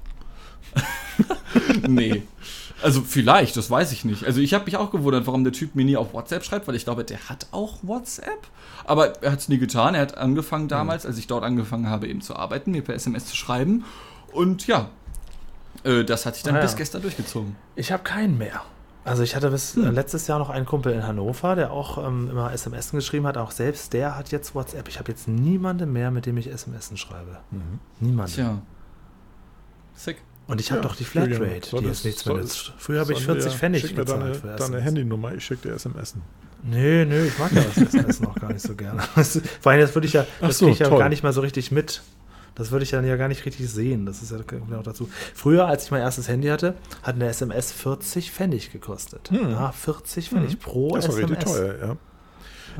nee. Also vielleicht, das weiß ich nicht. Also ich habe mich auch gewundert, warum der Typ mir nie auf WhatsApp schreibt, weil ich glaube, der hat auch WhatsApp. Aber er hat es nie getan. Er hat angefangen damals, als ich dort angefangen habe, eben zu arbeiten, mir per SMS zu schreiben. Und ja, äh, das hat sich dann Ah, ja. bis gestern durchgezogen. Ich habe keinen mehr. Also ich hatte bis äh, letztes Jahr noch einen Kumpel in Hannover, der auch ähm, immer SMS geschrieben hat. Auch selbst der hat jetzt WhatsApp. Ich habe jetzt niemanden mehr, mit dem ich SMS schreibe. Niemanden. Tja. Sick. Und ich habe Ja, doch die Flatrate, die das- jetzt nichts mehr nützt. Früher habe ich Sollen 40 wir- Pfennig schick mir gezahlt deine, für deine. Handynummer, ich schicke dir SMS. Nö, nö, ich mag ja das SMS noch gar nicht so gerne. Das- Vor allem, das würde ich ja, das so, kriege ich ja toll. gar nicht mal so richtig mit. Das würde ich dann ja gar nicht richtig sehen. Das ist ja genau dazu. Früher, als ich mein erstes Handy hatte, hat eine SMS 40 Pfennig gekostet. Hm. Ja, 40 Pfennig pro Das war SMS. richtig teuer, ja.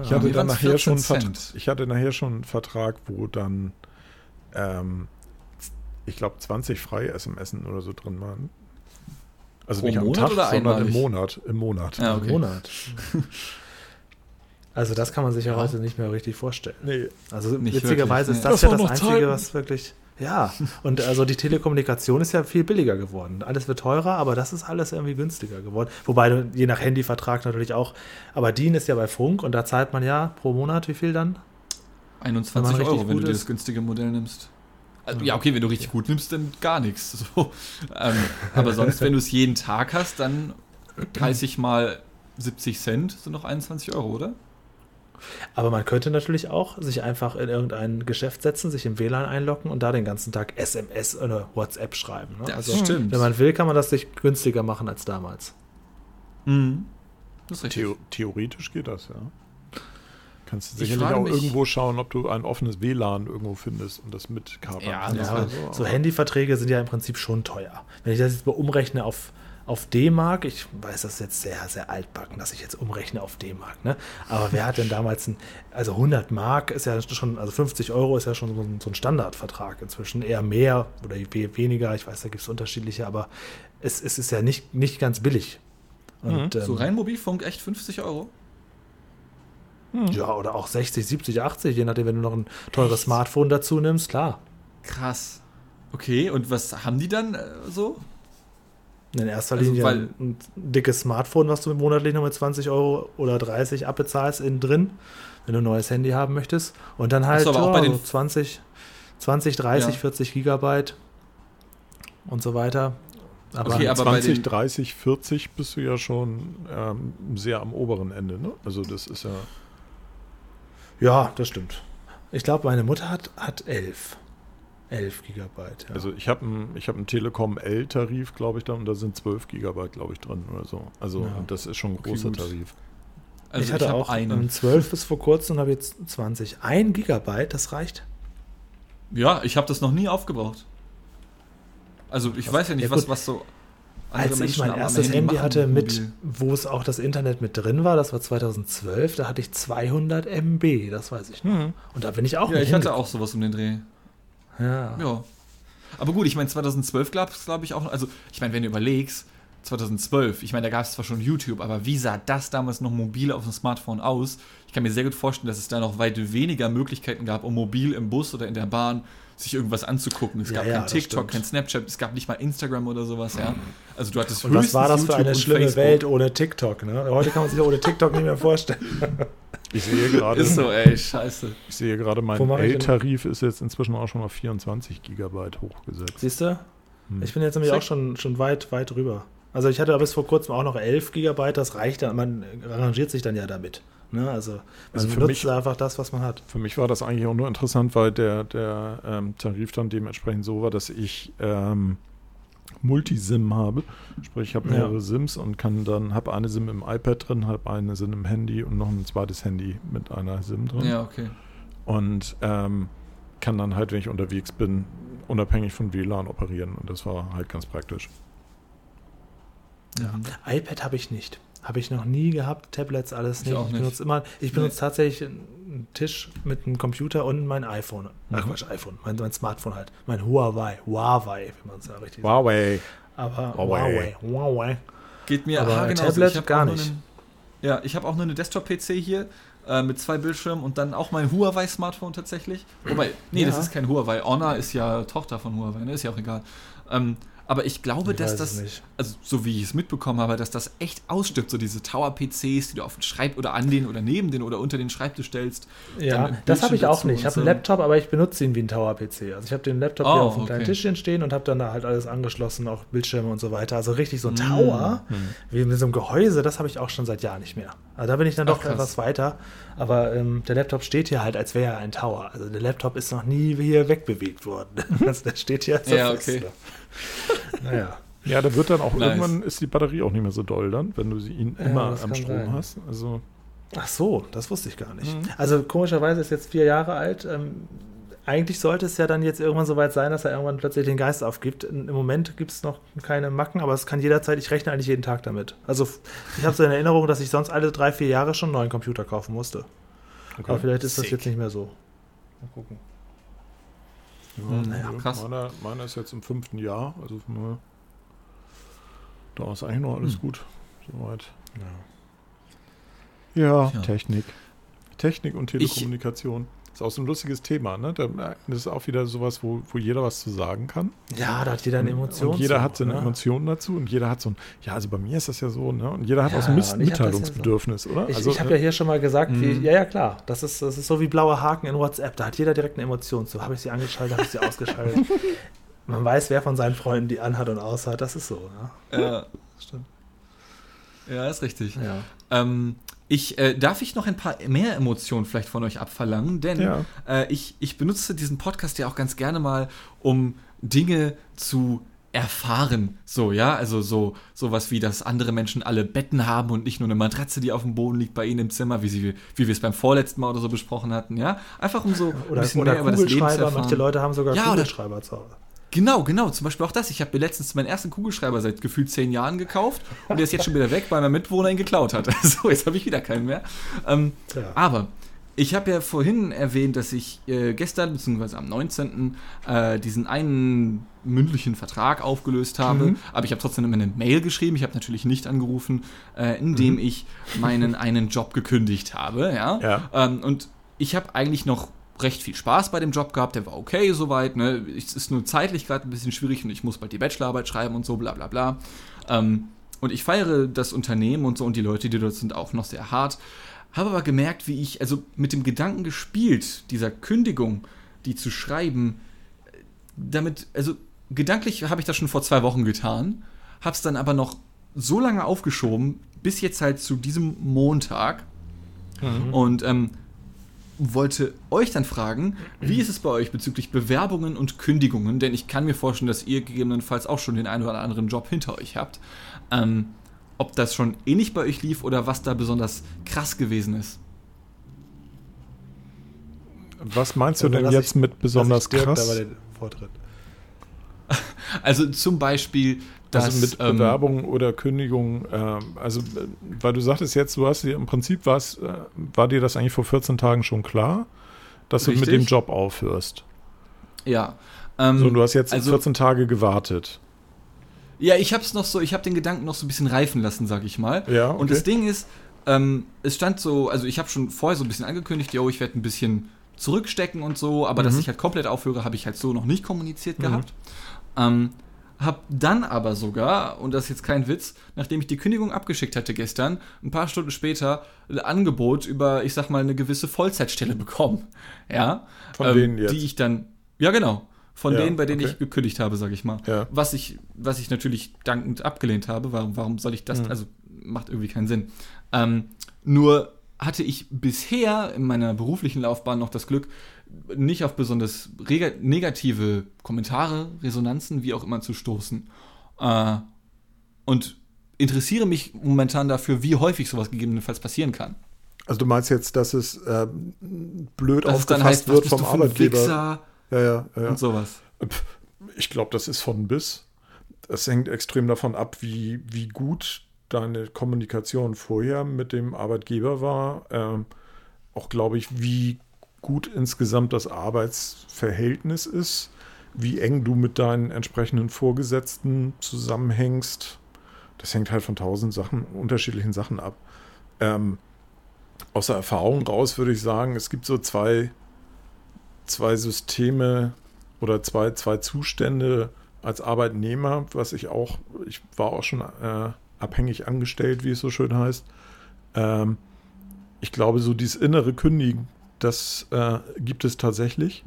Ich Ja, hatte dann nachher schon 14 einen Vert- Cent. ich hatte nachher schon einen Vertrag, wo dann ähm, ich glaube 20 freie SMSen oder so drin waren. Also Pro nicht am Monat Tag, oder sondern im einmalig? Monat. Im Monat. Ja, Im okay. Monat. Also das kann man sich ja, Ja. heute nicht mehr richtig vorstellen. Nee, Also Nicht witzigerweise wirklich, ist nee. das, Das ja das Einzige, Zeiten. was wirklich. Ja, und also die Telekommunikation ist ja viel billiger geworden. Alles wird teurer, aber das ist alles irgendwie günstiger geworden. Wobei du je nach Handyvertrag natürlich auch. Aber DIN ist ja bei Funk und da zahlt man ja pro Monat wie viel dann? Wenn 21 man richtig Euro, wenn du dir ist. das günstige Modell nimmst. Also, ja, okay, wenn du richtig gut nimmst, dann gar nichts. So. Ähm, aber sonst, wenn du es jeden Tag hast, dann 30 mal 70 Cent sind noch 21 Euro, oder? Aber man könnte natürlich auch sich einfach in irgendein Geschäft setzen, sich im WLAN einloggen und da den ganzen Tag SMS oder WhatsApp schreiben. Ne? Das also, stimmt. wenn man will, kann man das sich günstiger machen als damals. Mhm. Das ist richtig. Theo theoretisch geht das, ja. Kannst du Ich sicherlich auch mich- irgendwo schauen, ob du ein offenes WLAN irgendwo findest und das mit Kabel. Ja, Ja, aber so. so Handyverträge sind ja im Prinzip schon teuer. Wenn ich das jetzt mal umrechne auf, auf D-Mark, ich weiß, das ist jetzt sehr, sehr altbacken, dass ich jetzt umrechne auf D-Mark, ne? Aber wer hat denn damals ein, also 100 Mark ist ja schon, also 50 Euro ist ja schon so ein, so ein Standardvertrag inzwischen, eher mehr oder we- weniger, ich weiß, da gibt es unterschiedliche, aber es, es ist ja nicht, nicht ganz billig. Und, So ähm, rein Mobilfunk echt 50 Euro? Ja, oder auch 60, 70, 80, je nachdem, wenn du noch ein teures Smartphone dazu nimmst, klar. Krass. Okay, und was haben die dann äh, so? In erster Also, Linie weil- ein, dickes Smartphone, was du monatlich noch mit 20 Euro oder 30 abbezahlst innen drin, wenn du ein neues Handy haben möchtest. Und dann halt so, aber auch bei den- so 20, 20, 30, Ja. 40 Gigabyte und so weiter. Aber Okay, aber bei 20, den- 30, 40 bist du ja schon ähm, sehr am oberen Ende, ne? Also das ist ja. Ja, das stimmt. Ich glaube, meine Mutter hat, hat 11. 11 Gigabyte. Ja. Also ich habe einen ich hab Telekom L-Tarif, glaube ich, da und da sind 12 Gigabyte, glaube ich, drin oder so. Also Ja. das ist schon ein Okay, großer gut. Tarif. Also ich hatte hab auch einen. ähm, 12 bis vor kurzem und habe jetzt 20. Ein Gigabyte, das reicht. Ja, ich habe das noch nie aufgebraucht. Also ich weiß ja nicht, Ja, was, was so. Als ich Menschen mein am- am erstes Handy hatte, mit, wo es auch das Internet mit drin war, das war 2012, da hatte ich 200 MB, das weiß ich noch. Und da bin ich auch Ja, ich hatte auch sowas um den Dreh. Ja. Ja. Aber gut, ich meine, 2012 gab es, glaube ich, auch. Also, ich meine, wenn du überlegst, 2012, ich meine, da gab es zwar schon YouTube, aber wie sah das damals noch mobil auf dem Smartphone aus? Ich kann mir sehr gut vorstellen, dass es da noch weit weniger Möglichkeiten gab, um mobil im Bus oder in der Bahn sich irgendwas anzugucken. Es Ja, gab ja, kein TikTok, kein Snapchat, es gab nicht mal Instagram oder sowas, ja. Also du hattest Und was höchstens war das für YouTube eine und schlimme Facebook. Welt ohne TikTok? Ne? Heute kann man sich ohne TikTok nicht mehr vorstellen. Ich sehe gerade, Ist so, ey, scheiße. ich sehe gerade, mein L-Tarif ist jetzt inzwischen auch schon auf 24 Gigabyte hochgesetzt. Siehst du? Hm. Ich bin jetzt nämlich Sick. auch schon, schon weit, weit drüber. Also ich hatte bis vor kurzem auch noch 11 Gigabyte, das reicht dann, man arrangiert sich dann ja damit. Ne? Also man Also für nutzt mich- einfach das, was man hat. Für mich war das eigentlich auch nur interessant, weil der, der ähm, Tarif dann dementsprechend so war, dass ich ähm, Multisim habe. Sprich, ich habe Ja. mehrere Sims und kann dann, habe eine SIM im iPad drin, habe eine SIM im Handy und noch ein zweites Handy mit einer SIM drin. Ja, okay. und ähm, kann dann halt, wenn ich unterwegs bin, unabhängig von WLAN operieren. Und das war halt ganz praktisch. Ja. IPad habe ich nicht. Habe ich noch nie gehabt, Tablets, alles nicht. Ich, ich benutze immer, ich benutze nee. tatsächlich einen Tisch mit einem Computer und mein iPhone. Mhm. Ach Quatsch, iPhone, mein, mein, Smartphone halt. Mein Huawei, Huawei, wie man es ja richtig Huawei. sagt. Aber Huawei, Huawei. Geht mir Aber genau Tablet gar nicht. Einen, ja, ich habe auch nur eine Desktop-PC hier äh, mit zwei Bildschirmen und dann auch mein Huawei-Smartphone tatsächlich. Wobei, nee, ja. das ist kein Huawei. Honor ist ja Tochter von Huawei, ne? ist ja auch egal. Ähm, aber ich glaube, ich dass das, also so wie ich es mitbekommen habe, dass das echt ausstirbt, so diese Tower-PCs, die du auf den Schreib oder an den oder neben den oder unter den Schreibtisch stellst. Ja, das habe ich auch nicht. Ich habe einen Laptop, aber ich benutze ihn wie ein Tower-PC. Also ich habe den Laptop oh, hier auf einem okay. kleinen Tischchen stehen und habe dann da halt alles angeschlossen, auch Bildschirme und so weiter. Also richtig so ein mm. Tower, mm. wie mit so einem Gehäuse, das habe ich auch schon seit Jahren nicht mehr. Also da bin ich dann doch Ach, etwas weiter. Aber ähm, der Laptop steht hier halt, als wäre er ein Tower. Also der Laptop ist noch nie hier wegbewegt worden. also der steht hier als Ja, okay. naja. Ja, da wird dann auch nice. irgendwann ist die Batterie auch nicht mehr so doll dann, wenn du sie ihn immer ja, am Strom sein. hast. Also Ach so, das wusste ich gar nicht. Mhm. Also komischerweise ist jetzt vier Jahre alt. Ähm, eigentlich sollte es ja dann jetzt irgendwann so weit sein, dass er irgendwann plötzlich den Geist aufgibt. Im Moment gibt es noch keine Macken, aber es kann jederzeit, ich rechne eigentlich jeden Tag damit. Also ich habe so in Erinnerung, dass ich sonst alle drei, vier Jahre schon einen neuen Computer kaufen musste. Okay. Aber vielleicht ist Sick. das jetzt nicht mehr so. Mal gucken. Ja, hm, naja, krass. Meiner, meiner, ist jetzt im fünften Jahr, also ne, da ist eigentlich noch alles hm. gut. Soweit. Ja. Ja, ja, Technik. Technik und Telekommunikation. Ich, ist auch so ein lustiges Thema, ne? Das ist auch wieder sowas, wo, wo jeder was zu sagen kann. Ja, da hat jeder eine Emotion. Und jeder zu, hat seine ne? Emotionen dazu und jeder hat so ein, ja, also bei mir ist das ja so, ne? Und jeder hat ja, auch so ein Mitteilungsbedürfnis, ja so. oder? Ich, also, ich habe ja hier schon mal gesagt, wie, mhm. ja, ja, klar, das ist, das ist so wie blaue Haken in WhatsApp. Da hat jeder direkt eine Emotion zu. Habe ich sie angeschaltet, habe ich sie ausgeschaltet. Man weiß, wer von seinen Freunden die anhat und aushat. Das ist so, ne? Ja, stimmt. Ja, ist richtig. Ja. Ähm, ich, äh, darf ich noch ein paar mehr Emotionen vielleicht von euch abverlangen? Denn ja. äh, ich, ich benutze diesen Podcast ja auch ganz gerne mal, um Dinge zu erfahren. So, ja, also so sowas wie, dass andere Menschen alle Betten haben und nicht nur eine Matratze, die auf dem Boden liegt bei ihnen im Zimmer, wie, sie, wie wir es beim vorletzten Mal oder so besprochen hatten, ja. Einfach um so oder, ein bisschen oder mehr über das Leben zu erfahren. Manche Leute haben sogar ja, Kugelschreiber zu Hause. Genau, genau. Zum Beispiel auch das. Ich habe mir letztens meinen ersten Kugelschreiber seit gefühlt zehn Jahren gekauft und der ist jetzt schon wieder weg, weil mein Mitbewohner ihn geklaut hat. Also jetzt habe ich wieder keinen mehr. Ähm, ja. Aber ich habe ja vorhin erwähnt, dass ich äh, gestern bzw. am 19. Äh, diesen einen mündlichen Vertrag aufgelöst habe. Mhm. Aber ich habe trotzdem immer eine Mail geschrieben. Ich habe natürlich nicht angerufen, äh, indem mhm. ich meinen einen Job gekündigt habe. Ja. ja. Ähm, und ich habe eigentlich noch recht viel Spaß bei dem Job gehabt, der war okay soweit, ne? Es ist nur zeitlich gerade ein bisschen schwierig und ich muss bald die Bachelorarbeit schreiben und so, bla bla bla. Ähm, und ich feiere das Unternehmen und so und die Leute, die dort sind, auch noch sehr hart. Habe aber gemerkt, wie ich, also mit dem Gedanken gespielt, dieser Kündigung, die zu schreiben, damit, also gedanklich habe ich das schon vor zwei Wochen getan, habe es dann aber noch so lange aufgeschoben, bis jetzt halt zu diesem Montag. Mhm. Und ähm, wollte euch dann fragen, wie ist es bei euch bezüglich Bewerbungen und Kündigungen? Denn ich kann mir vorstellen, dass ihr gegebenenfalls auch schon den einen oder anderen Job hinter euch habt. Ähm, ob das schon ähnlich bei euch lief oder was da besonders krass gewesen ist. Was meinst du denn jetzt ich, mit besonders krass? Also zum Beispiel dass, also mit ähm, Bewerbung oder Kündigung, äh, also weil du sagtest jetzt, du hast dir im Prinzip was, äh, war dir das eigentlich vor 14 Tagen schon klar, dass richtig? du mit dem Job aufhörst? Ja. Ähm, so, du hast jetzt also, 14 Tage gewartet. Ja, ich habe es noch so, ich habe den Gedanken noch so ein bisschen reifen lassen, sag ich mal. Ja. Okay. Und das Ding ist, ähm, es stand so, also ich habe schon vorher so ein bisschen angekündigt, yo, ich werde ein bisschen zurückstecken und so, aber mhm. dass ich halt komplett aufhöre, habe ich halt so noch nicht kommuniziert mhm. gehabt. Ähm, hab dann aber sogar, und das ist jetzt kein Witz, nachdem ich die Kündigung abgeschickt hatte gestern, ein paar Stunden später ein Angebot über, ich sag mal, eine gewisse Vollzeitstelle bekommen. Ja. Von ähm, denen jetzt. Die ich dann, ja genau, von ja, denen, bei denen okay. ich gekündigt habe, sag ich mal. Ja. Was ich, was ich natürlich dankend abgelehnt habe. Warum, warum soll ich das? Mhm. Also macht irgendwie keinen Sinn. Ähm, nur hatte ich bisher in meiner beruflichen Laufbahn noch das Glück, nicht auf besonders negative Kommentare, Resonanzen, wie auch immer zu stoßen. Äh, und interessiere mich momentan dafür, wie häufig sowas gegebenenfalls passieren kann. Also du meinst jetzt, dass es äh, blöd Dass aufgefasst heißt, wird vom Arbeitgeber? Ja, ja, ja. und sowas. Ich glaube, das ist von bis. Das hängt extrem davon ab, wie, wie gut deine Kommunikation vorher mit dem Arbeitgeber war. Ähm, auch, glaube ich, wie gut insgesamt das Arbeitsverhältnis ist, wie eng du mit deinen entsprechenden Vorgesetzten zusammenhängst. Das hängt halt von tausend Sachen, unterschiedlichen Sachen ab. Ähm, aus der Erfahrung raus würde ich sagen, es gibt so zwei, zwei Systeme, oder zwei, zwei Zustände als Arbeitnehmer, was ich auch, ich war auch schon äh, abhängig angestellt, wie es so schön heißt. Ähm, ich glaube, so dieses innere Kündigen, das äh, gibt es tatsächlich,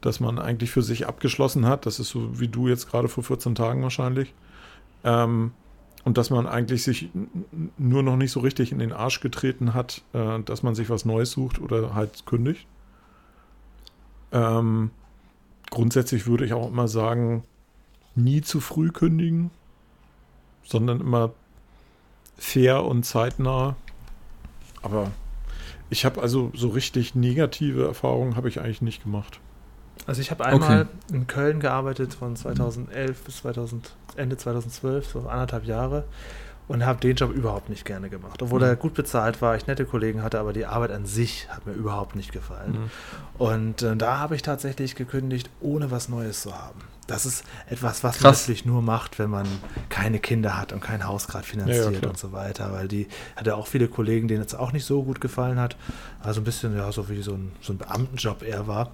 dass man eigentlich für sich abgeschlossen hat. Das ist so wie du jetzt gerade vor 14 Tagen wahrscheinlich. Ähm, und dass man eigentlich sich nur noch nicht so richtig in den Arsch getreten hat, äh, dass man sich was Neues sucht oder halt kündigt. Ähm, grundsätzlich würde ich auch immer sagen, nie zu früh kündigen, sondern immer fair und zeitnah. Aber ich habe also so richtig negative Erfahrungen habe ich eigentlich nicht gemacht. Also ich habe einmal in Köln gearbeitet von 2011 bis 2000, Ende 2012, so anderthalb Jahre und habe den Job überhaupt nicht gerne gemacht. Obwohl Mhm. er gut bezahlt war, ich nette Kollegen hatte, aber die Arbeit an sich hat mir überhaupt nicht gefallen. Mhm. Und äh, da habe ich tatsächlich gekündigt, ohne was Neues zu haben. Das ist etwas, was man Krass. natürlich nur macht, wenn man keine Kinder hat und kein Haus gerade finanziert klar. und so weiter. Weil die hatte auch viele Kollegen, denen es auch nicht so gut gefallen hat. Also ein bisschen, ja, so wie so ein, so ein Beamtenjob eher war.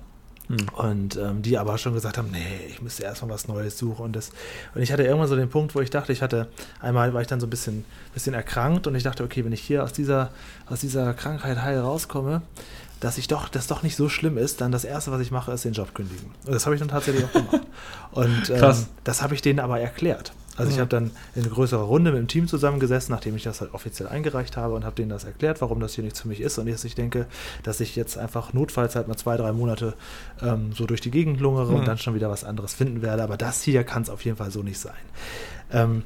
Mhm. Und ähm, die aber schon gesagt haben, nee, ich müsste erstmal was Neues suchen. Und, das, und ich hatte irgendwann so den Punkt, wo ich dachte, ich hatte, einmal war ich dann so ein bisschen, bisschen erkrankt und ich dachte, okay, wenn ich hier aus dieser, aus dieser Krankheit heil rauskomme, dass ich doch, das doch nicht so schlimm ist, dann das Erste, was ich mache, ist den Job kündigen. Und das habe ich dann tatsächlich auch gemacht. Und ähm, das habe ich denen aber erklärt. Also ich habe dann in eine größere Runde mit dem Team zusammengesessen, nachdem ich das halt offiziell eingereicht habe und habe denen das erklärt, warum das hier nichts für mich ist. Und jetzt ich denke, dass ich jetzt einfach notfalls halt mal zwei, drei Monate ähm, so durch die Gegend lungere und Mhm. dann schon wieder was anderes finden werde. Aber das hier kann es auf jeden Fall so nicht sein. Ähm,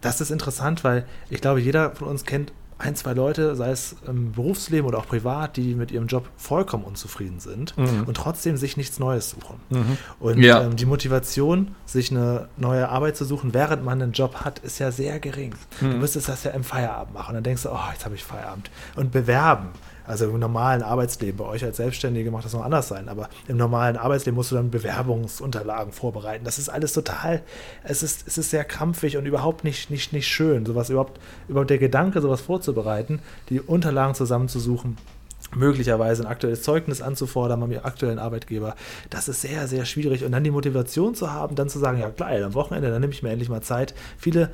das ist interessant, weil ich glaube, jeder von uns kennt ein, zwei Leute, sei es im Berufsleben oder auch privat, die mit ihrem Job vollkommen unzufrieden sind Mhm. und trotzdem sich nichts Neues suchen. Mhm. Und Ja. ähm, die Motivation, sich eine neue Arbeit zu suchen, während man einen Job hat, ist ja sehr gering. Du Mhm. müsstest das ja im Feierabend machen. dann denkst du, oh, jetzt habe ich Feierabend. Und bewerben. Also im normalen Arbeitsleben, bei euch als Selbstständige macht das noch anders sein, aber im normalen Arbeitsleben musst du dann Bewerbungsunterlagen vorbereiten. Das ist alles total, es ist, es ist sehr krampfig und überhaupt nicht, nicht, nicht schön. Sowas überhaupt, überhaupt der Gedanke, sowas vorzubereiten, die Unterlagen zusammenzusuchen, möglicherweise ein aktuelles Zeugnis anzufordern beim aktuellen Arbeitgeber. Das ist sehr, sehr schwierig. Und dann die Motivation zu haben, dann zu sagen, ja geil, am Wochenende, dann nehme ich mir endlich mal Zeit. Viele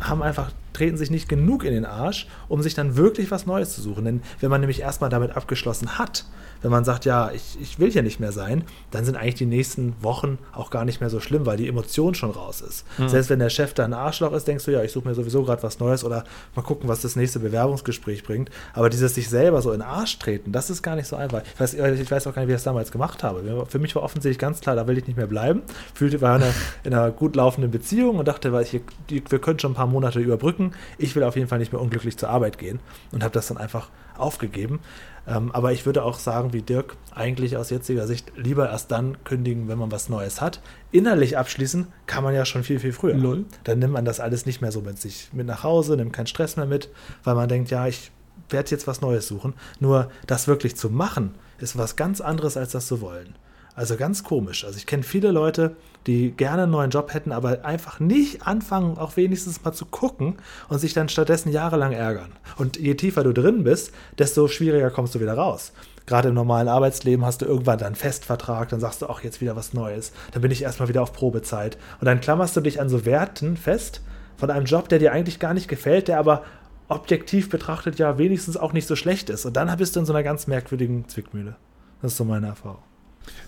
haben einfach, treten sich nicht genug in den Arsch, um sich dann wirklich was Neues zu suchen. Denn wenn man nämlich erstmal damit abgeschlossen hat, wenn man sagt, ja, ich, ich will hier nicht mehr sein, dann sind eigentlich die nächsten Wochen auch gar nicht mehr so schlimm, weil die Emotion schon raus ist. Selbst wenn der Chef da ein Arschloch ist, denkst du, ja, ich suche mir sowieso gerade was Neues oder mal gucken, was das nächste Bewerbungsgespräch bringt. Aber dieses sich selber so in den Arsch treten, das ist gar nicht so einfach. Ich weiß, ich weiß auch gar nicht, wie ich das damals gemacht habe. Für mich war offensichtlich ganz klar, da will ich nicht mehr bleiben. Fühlte, war in einer, in einer gut laufenden Beziehung und dachte, weil ich, wir können schon ein paar Monate überbrücken. Ich will auf jeden Fall nicht mehr unglücklich zur Arbeit gehen und habe das dann einfach aufgegeben. Ähm, aber ich würde auch sagen, wie Dirk, eigentlich aus jetziger Sicht lieber erst dann kündigen, wenn man was Neues hat. Innerlich abschließen kann man ja schon viel, viel früher. Lol. Dann nimmt man das alles nicht mehr so mit sich mit nach Hause, nimmt keinen Stress mehr mit, weil man denkt, ja, ich werde jetzt was Neues suchen. Nur das wirklich zu machen, ist was ganz anderes, als das zu wollen. Also ganz komisch. Also ich kenne viele Leute, die gerne einen neuen Job hätten, aber einfach nicht anfangen, auch wenigstens mal zu gucken und sich dann stattdessen jahrelang ärgern. Und je tiefer du drin bist, desto schwieriger kommst du wieder raus. Gerade im normalen Arbeitsleben hast du irgendwann dann einen Festvertrag, dann sagst du auch jetzt wieder was Neues. Dann bin ich erstmal wieder auf Probezeit. Und dann klammerst du dich an so Werten fest von einem Job, der dir eigentlich gar nicht gefällt, der aber objektiv betrachtet ja wenigstens auch nicht so schlecht ist. Und dann bist du in so einer ganz merkwürdigen Zwickmühle. Das ist so meine Erfahrung.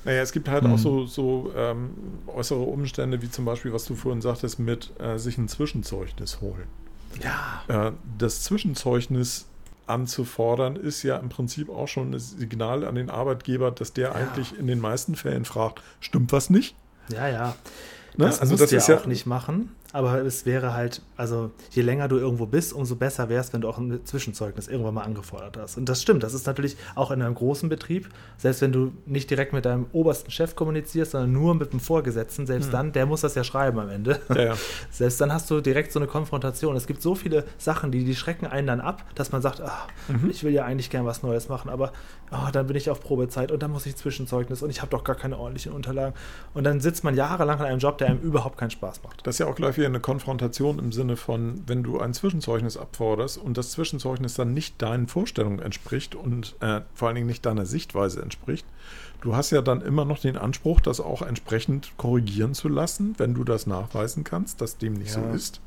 Naja, es gibt halt Mhm. auch so, so ähm, äußere Umstände, wie zum Beispiel, was du vorhin sagtest, mit äh, sich ein Zwischenzeugnis holen. Ja. Äh, das Zwischenzeugnis anzufordern, ist ja im Prinzip auch schon ein Signal an den Arbeitgeber, dass der Ja. eigentlich in den meisten Fällen fragt, stimmt was nicht? Ja, ja. Ne? Das Also musst das ja ja- auch nicht machen. Aber es wäre halt, also je länger du irgendwo bist, umso besser wäre es, wenn du auch ein Zwischenzeugnis irgendwann mal angefordert hast. Und das stimmt, das ist natürlich auch in einem großen Betrieb, selbst wenn du nicht direkt mit deinem obersten Chef kommunizierst, sondern nur mit dem Vorgesetzten, selbst hm. dann, der muss das ja schreiben am Ende. Ja, ja. Selbst dann hast du direkt so eine Konfrontation. Es gibt so viele Sachen, die, die schrecken einen dann ab, dass man sagt, ach, mhm. ich will ja eigentlich gern was Neues machen, aber oh, dann bin ich auf Probezeit und dann muss ich Zwischenzeugnis und ich habe doch gar keine ordentlichen Unterlagen. Und dann sitzt man jahrelang an einem Job, der einem überhaupt keinen Spaß macht. Das ist ja auch gleich wieder eine Konfrontation im Sinne von, wenn du ein Zwischenzeugnis abforderst und das Zwischenzeugnis dann nicht deinen Vorstellungen entspricht und äh, vor allen Dingen nicht deiner Sichtweise entspricht, du hast ja dann immer noch den Anspruch, das auch entsprechend korrigieren zu lassen, wenn du das nachweisen kannst, dass dem nicht ja. so ist.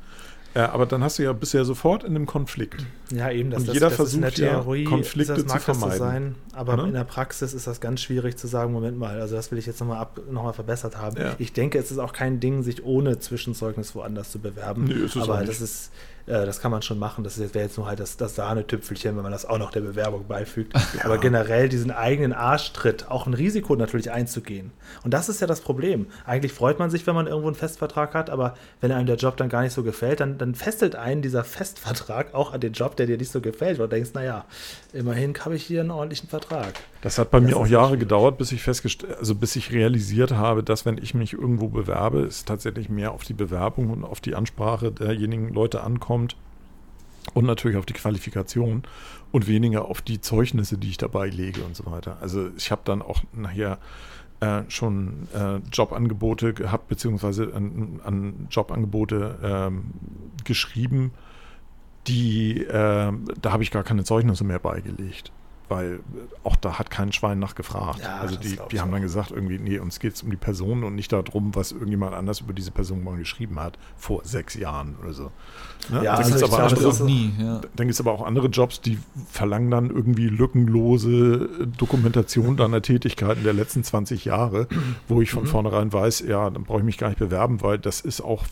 Ja, aber dann hast du ja bisher sofort in einem Konflikt. Ja, eben. Das, und jeder das, versucht in der Theorie, ja, Konflikte das, zu vermeiden. Sein, aber ja? in der Praxis ist das ganz schwierig zu sagen, Moment mal, also das will ich jetzt nochmal noch verbessert haben. Ja. Ich denke, es ist auch kein Ding, sich ohne Zwischenzeugnis woanders zu bewerben. Nee, ist es aber das ist äh, das kann man schon machen. Das wäre jetzt nur halt das, das Sahnetüpfelchen, wenn man das auch noch der Bewerbung beifügt. Ja. Aber generell diesen eigenen Arschtritt, auch ein Risiko natürlich einzugehen. Und das ist ja das Problem. Eigentlich freut man sich, wenn man irgendwo einen Festvertrag hat, aber wenn einem der Job dann gar nicht so gefällt, dann, dann festelt einen dieser Festvertrag auch an den Job, der dir nicht so gefällt. Und du denkst, naja, immerhin habe ich hier einen ordentlichen Vertrag. Das hat bei das mir auch Jahre gedauert, bis ich festgestellt, also bis ich realisiert habe, dass wenn ich mich irgendwo bewerbe, es tatsächlich mehr auf die Bewerbung und auf die Ansprache derjenigen Leute ankommt und natürlich auf die Qualifikation und weniger auf die Zeugnisse, die ich dabei lege und so weiter. Also ich habe dann auch nachher äh, schon äh, Jobangebote gehabt, beziehungsweise an, an Jobangebote ähm, geschrieben, die, äh, da habe ich gar keine Zeugnisse mehr beigelegt weil auch da hat kein Schwein nachgefragt. Ja, also die, die haben dann gesagt, irgendwie, nee, uns geht es um die Person und nicht darum, was irgendjemand anders über diese Person mal geschrieben hat, vor sechs Jahren oder so. Ne? Ja, dann also gibt es aber, ja. aber auch andere Jobs, die verlangen dann irgendwie lückenlose Dokumentation deiner Tätigkeiten der letzten 20 Jahre, wo ich von mhm. vornherein weiß, ja, dann brauche ich mich gar nicht bewerben, weil das ist auch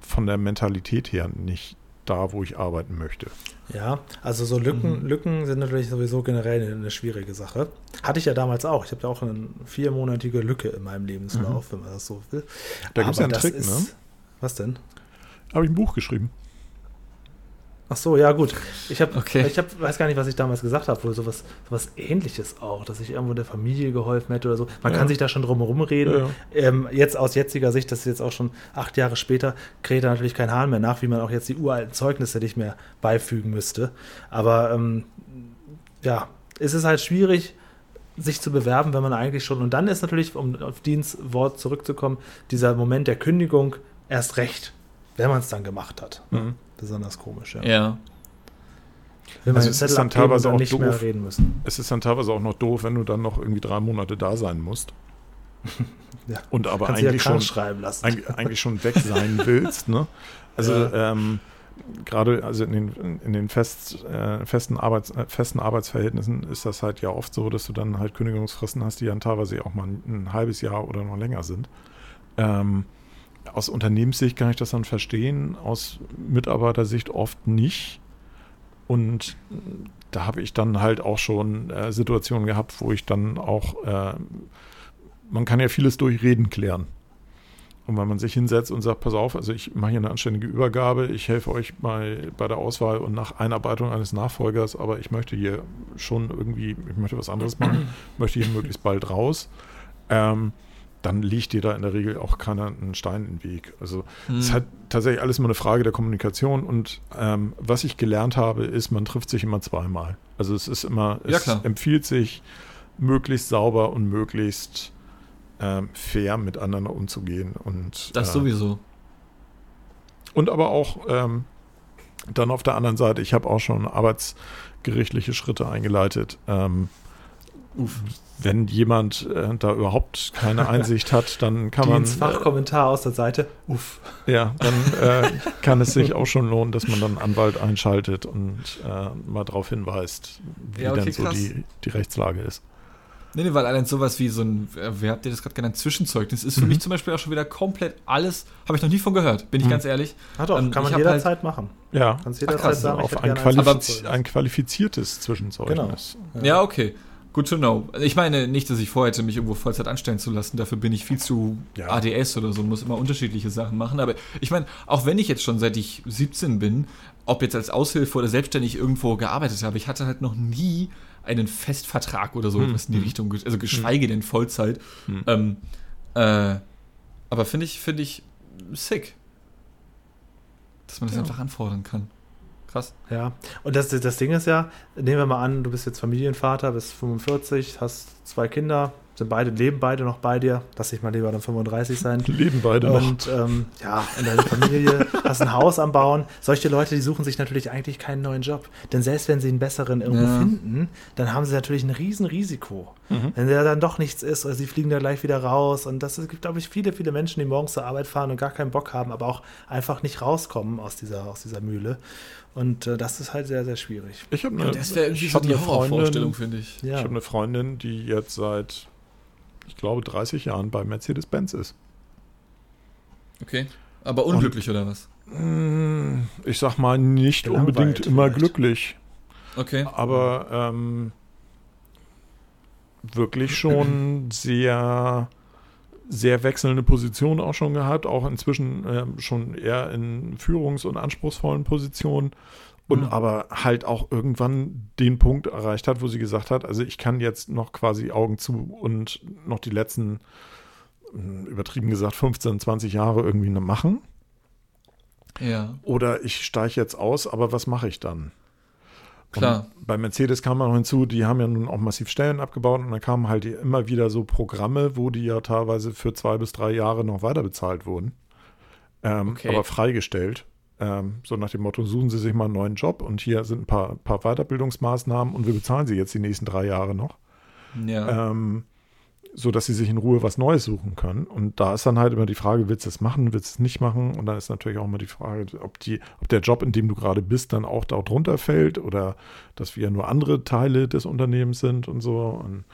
von der Mentalität her nicht da, wo ich arbeiten möchte. Ja, also so Lücken, mhm. Lücken sind natürlich sowieso generell eine, schwierige Sache. Hatte ich ja damals auch. Ich habe ja auch eine viermonatige Lücke in meinem Lebenslauf, mhm. wenn man das so will. Da gibt es ja einen Trick, ist, ne? Was denn? Habe ich ein Buch geschrieben. Ach so, ja gut. Ich habe, okay. ich hab, weiß gar nicht, was ich damals gesagt habe, wohl sowas, sowas Ähnliches auch, dass ich irgendwo der Familie geholfen hätte oder so. Man ja. kann sich da schon drum herum reden. Ja. Ähm, jetzt aus jetziger Sicht, das ist jetzt auch schon acht Jahre später, kräht da natürlich kein Hahn mehr nach, wie man auch jetzt die uralten Zeugnisse nicht mehr beifügen müsste. Aber ähm, ja, es ist halt schwierig, sich zu bewerben, wenn man eigentlich schon. Und dann ist natürlich, um auf Dienstwort zurückzukommen, dieser Moment der Kündigung erst recht, wenn man es dann gemacht hat. Mhm besonders komisch. Ja. ja. Wenn also es ist dann teilweise dann auch nicht doof. Mehr reden müssen. Es ist dann teilweise auch noch doof, wenn du dann noch irgendwie drei Monate da sein musst. ja. Und aber eigentlich ja schon, eigentlich, eigentlich, schon weg sein willst. Ne? Also ja. ähm, gerade also in den, in den fest, äh, festen, Arbeits, äh, festen Arbeitsverhältnissen ist das halt ja oft so, dass du dann halt Kündigungsfristen hast, die dann teilweise auch mal ein, ein halbes Jahr oder noch länger sind. Ähm, aus Unternehmenssicht kann ich das dann verstehen, aus Mitarbeitersicht oft nicht. Und da habe ich dann halt auch schon äh, Situationen gehabt, wo ich dann auch, äh, man kann ja vieles durch Reden klären. Und wenn man sich hinsetzt und sagt, pass auf, also ich mache hier eine anständige Übergabe, ich helfe euch bei, bei der Auswahl und nach Einarbeitung eines Nachfolgers, aber ich möchte hier schon irgendwie, ich möchte was anderes machen, möchte hier möglichst bald raus. Ähm, dann liegt dir da in der Regel auch keiner einen Stein im Weg. Also es mhm. ist halt tatsächlich alles immer eine Frage der Kommunikation und ähm, was ich gelernt habe, ist, man trifft sich immer zweimal. Also es ist immer, es ja, empfiehlt sich, möglichst sauber und möglichst ähm, fair miteinander umzugehen. Und, das äh, sowieso. Und aber auch ähm, dann auf der anderen Seite, ich habe auch schon arbeitsgerichtliche Schritte eingeleitet. Ähm. Wenn jemand äh, da überhaupt keine Einsicht hat, dann kann man. Fachkommentar aus der Seite. Uff. Ja, dann äh, kann es sich auch schon lohnen, dass man dann einen Anwalt einschaltet und äh, mal darauf hinweist, wie ja, okay, denn so die, die Rechtslage ist. Nee, nee, weil allein sowas wie so ein, äh, wer habt ihr das gerade genannt, Zwischenzeugnis, ist für mhm. mich zum Beispiel auch schon wieder komplett alles, habe ich noch nie von gehört, bin ich mhm. ganz ehrlich. Ja doch, ähm, kann man jederzeit halt, machen. Ja, kannst jederzeit Ach, krass, sagen, auf ein, qualifiz ein, qualifiziertes Zwischenzeugnis. Genau. Ja. ja, okay. Good to know. Ich meine nicht, dass ich vorhätte, mich irgendwo Vollzeit anstellen zu lassen. Dafür bin ich viel zu ja. ADS oder so und muss immer unterschiedliche Sachen machen. Aber ich meine, auch wenn ich jetzt schon seit ich 17 bin, ob jetzt als Aushilfe oder selbstständig irgendwo gearbeitet habe, ich hatte halt noch nie einen Festvertrag oder so hm. was in die hm. Richtung, also geschweige denn Vollzeit. Hm. Ähm, äh, aber finde ich, finde ich sick, dass man das ja. einfach anfordern kann. Krass. Ja, und das, das Ding ist ja, nehmen wir mal an, du bist jetzt Familienvater, bist 45, hast zwei Kinder, sind beide, leben beide noch bei dir. Lass dich mal lieber dann 35 sein. Leben beide und, noch. Ähm, ja, in deiner Familie, hast ein Haus am Bauen. Solche Leute, die suchen sich natürlich eigentlich keinen neuen Job. Denn selbst wenn sie einen besseren irgendwo ja. finden, dann haben sie natürlich ein Riesenrisiko. Mhm. Wenn der dann doch nichts ist oder sie fliegen da gleich wieder raus. Und das es gibt, glaube ich, viele, viele Menschen, die morgens zur Arbeit fahren und gar keinen Bock haben, aber auch einfach nicht rauskommen aus dieser, aus dieser Mühle. Und äh, das ist halt sehr, sehr schwierig. Ich habe eine, das wäre irgendwie so die Horrorvorstellung, finde ich. Ja. Ich habe eine Freundin, die jetzt seit ich glaube, 30 Jahren bei Mercedes-Benz ist. Okay. Aber unglücklich Und, oder was? Mm, ich sag mal, nicht unbedingt immer vielleicht. glücklich. Okay. Aber ähm, wirklich schon sehr, sehr wechselnde Positionen auch schon gehabt, auch inzwischen äh, schon eher in führungs- und anspruchsvollen Positionen und mhm. aber halt auch irgendwann den Punkt erreicht hat, wo sie gesagt hat, also ich kann jetzt noch quasi Augen zu und noch die letzten, hm, übertrieben gesagt, 15, 20 Jahre irgendwie machen. Ja. Oder ich steige jetzt aus, aber was mache ich dann? Klar. Und bei Mercedes kam man noch hinzu, die haben ja nun auch massiv Stellen abgebaut und dann kamen halt immer wieder so Programme, wo die ja teilweise für zwei bis drei Jahre noch weiter bezahlt wurden. Ähm, okay. Aber freigestellt. Ähm, so nach dem Motto, suchen Sie sich mal einen neuen Job und hier sind ein paar, paar Weiterbildungsmaßnahmen und wir bezahlen Sie jetzt die nächsten drei Jahre noch. Ja. Ähm, so dass sie sich in Ruhe was Neues suchen können. Und da ist dann halt immer die Frage, willst du es machen, willst du es nicht machen? Und dann ist natürlich auch immer die Frage, ob, die, ob der Job, in dem du gerade bist, dann auch da drunter fällt oder dass wir nur andere Teile des Unternehmens sind und so. Und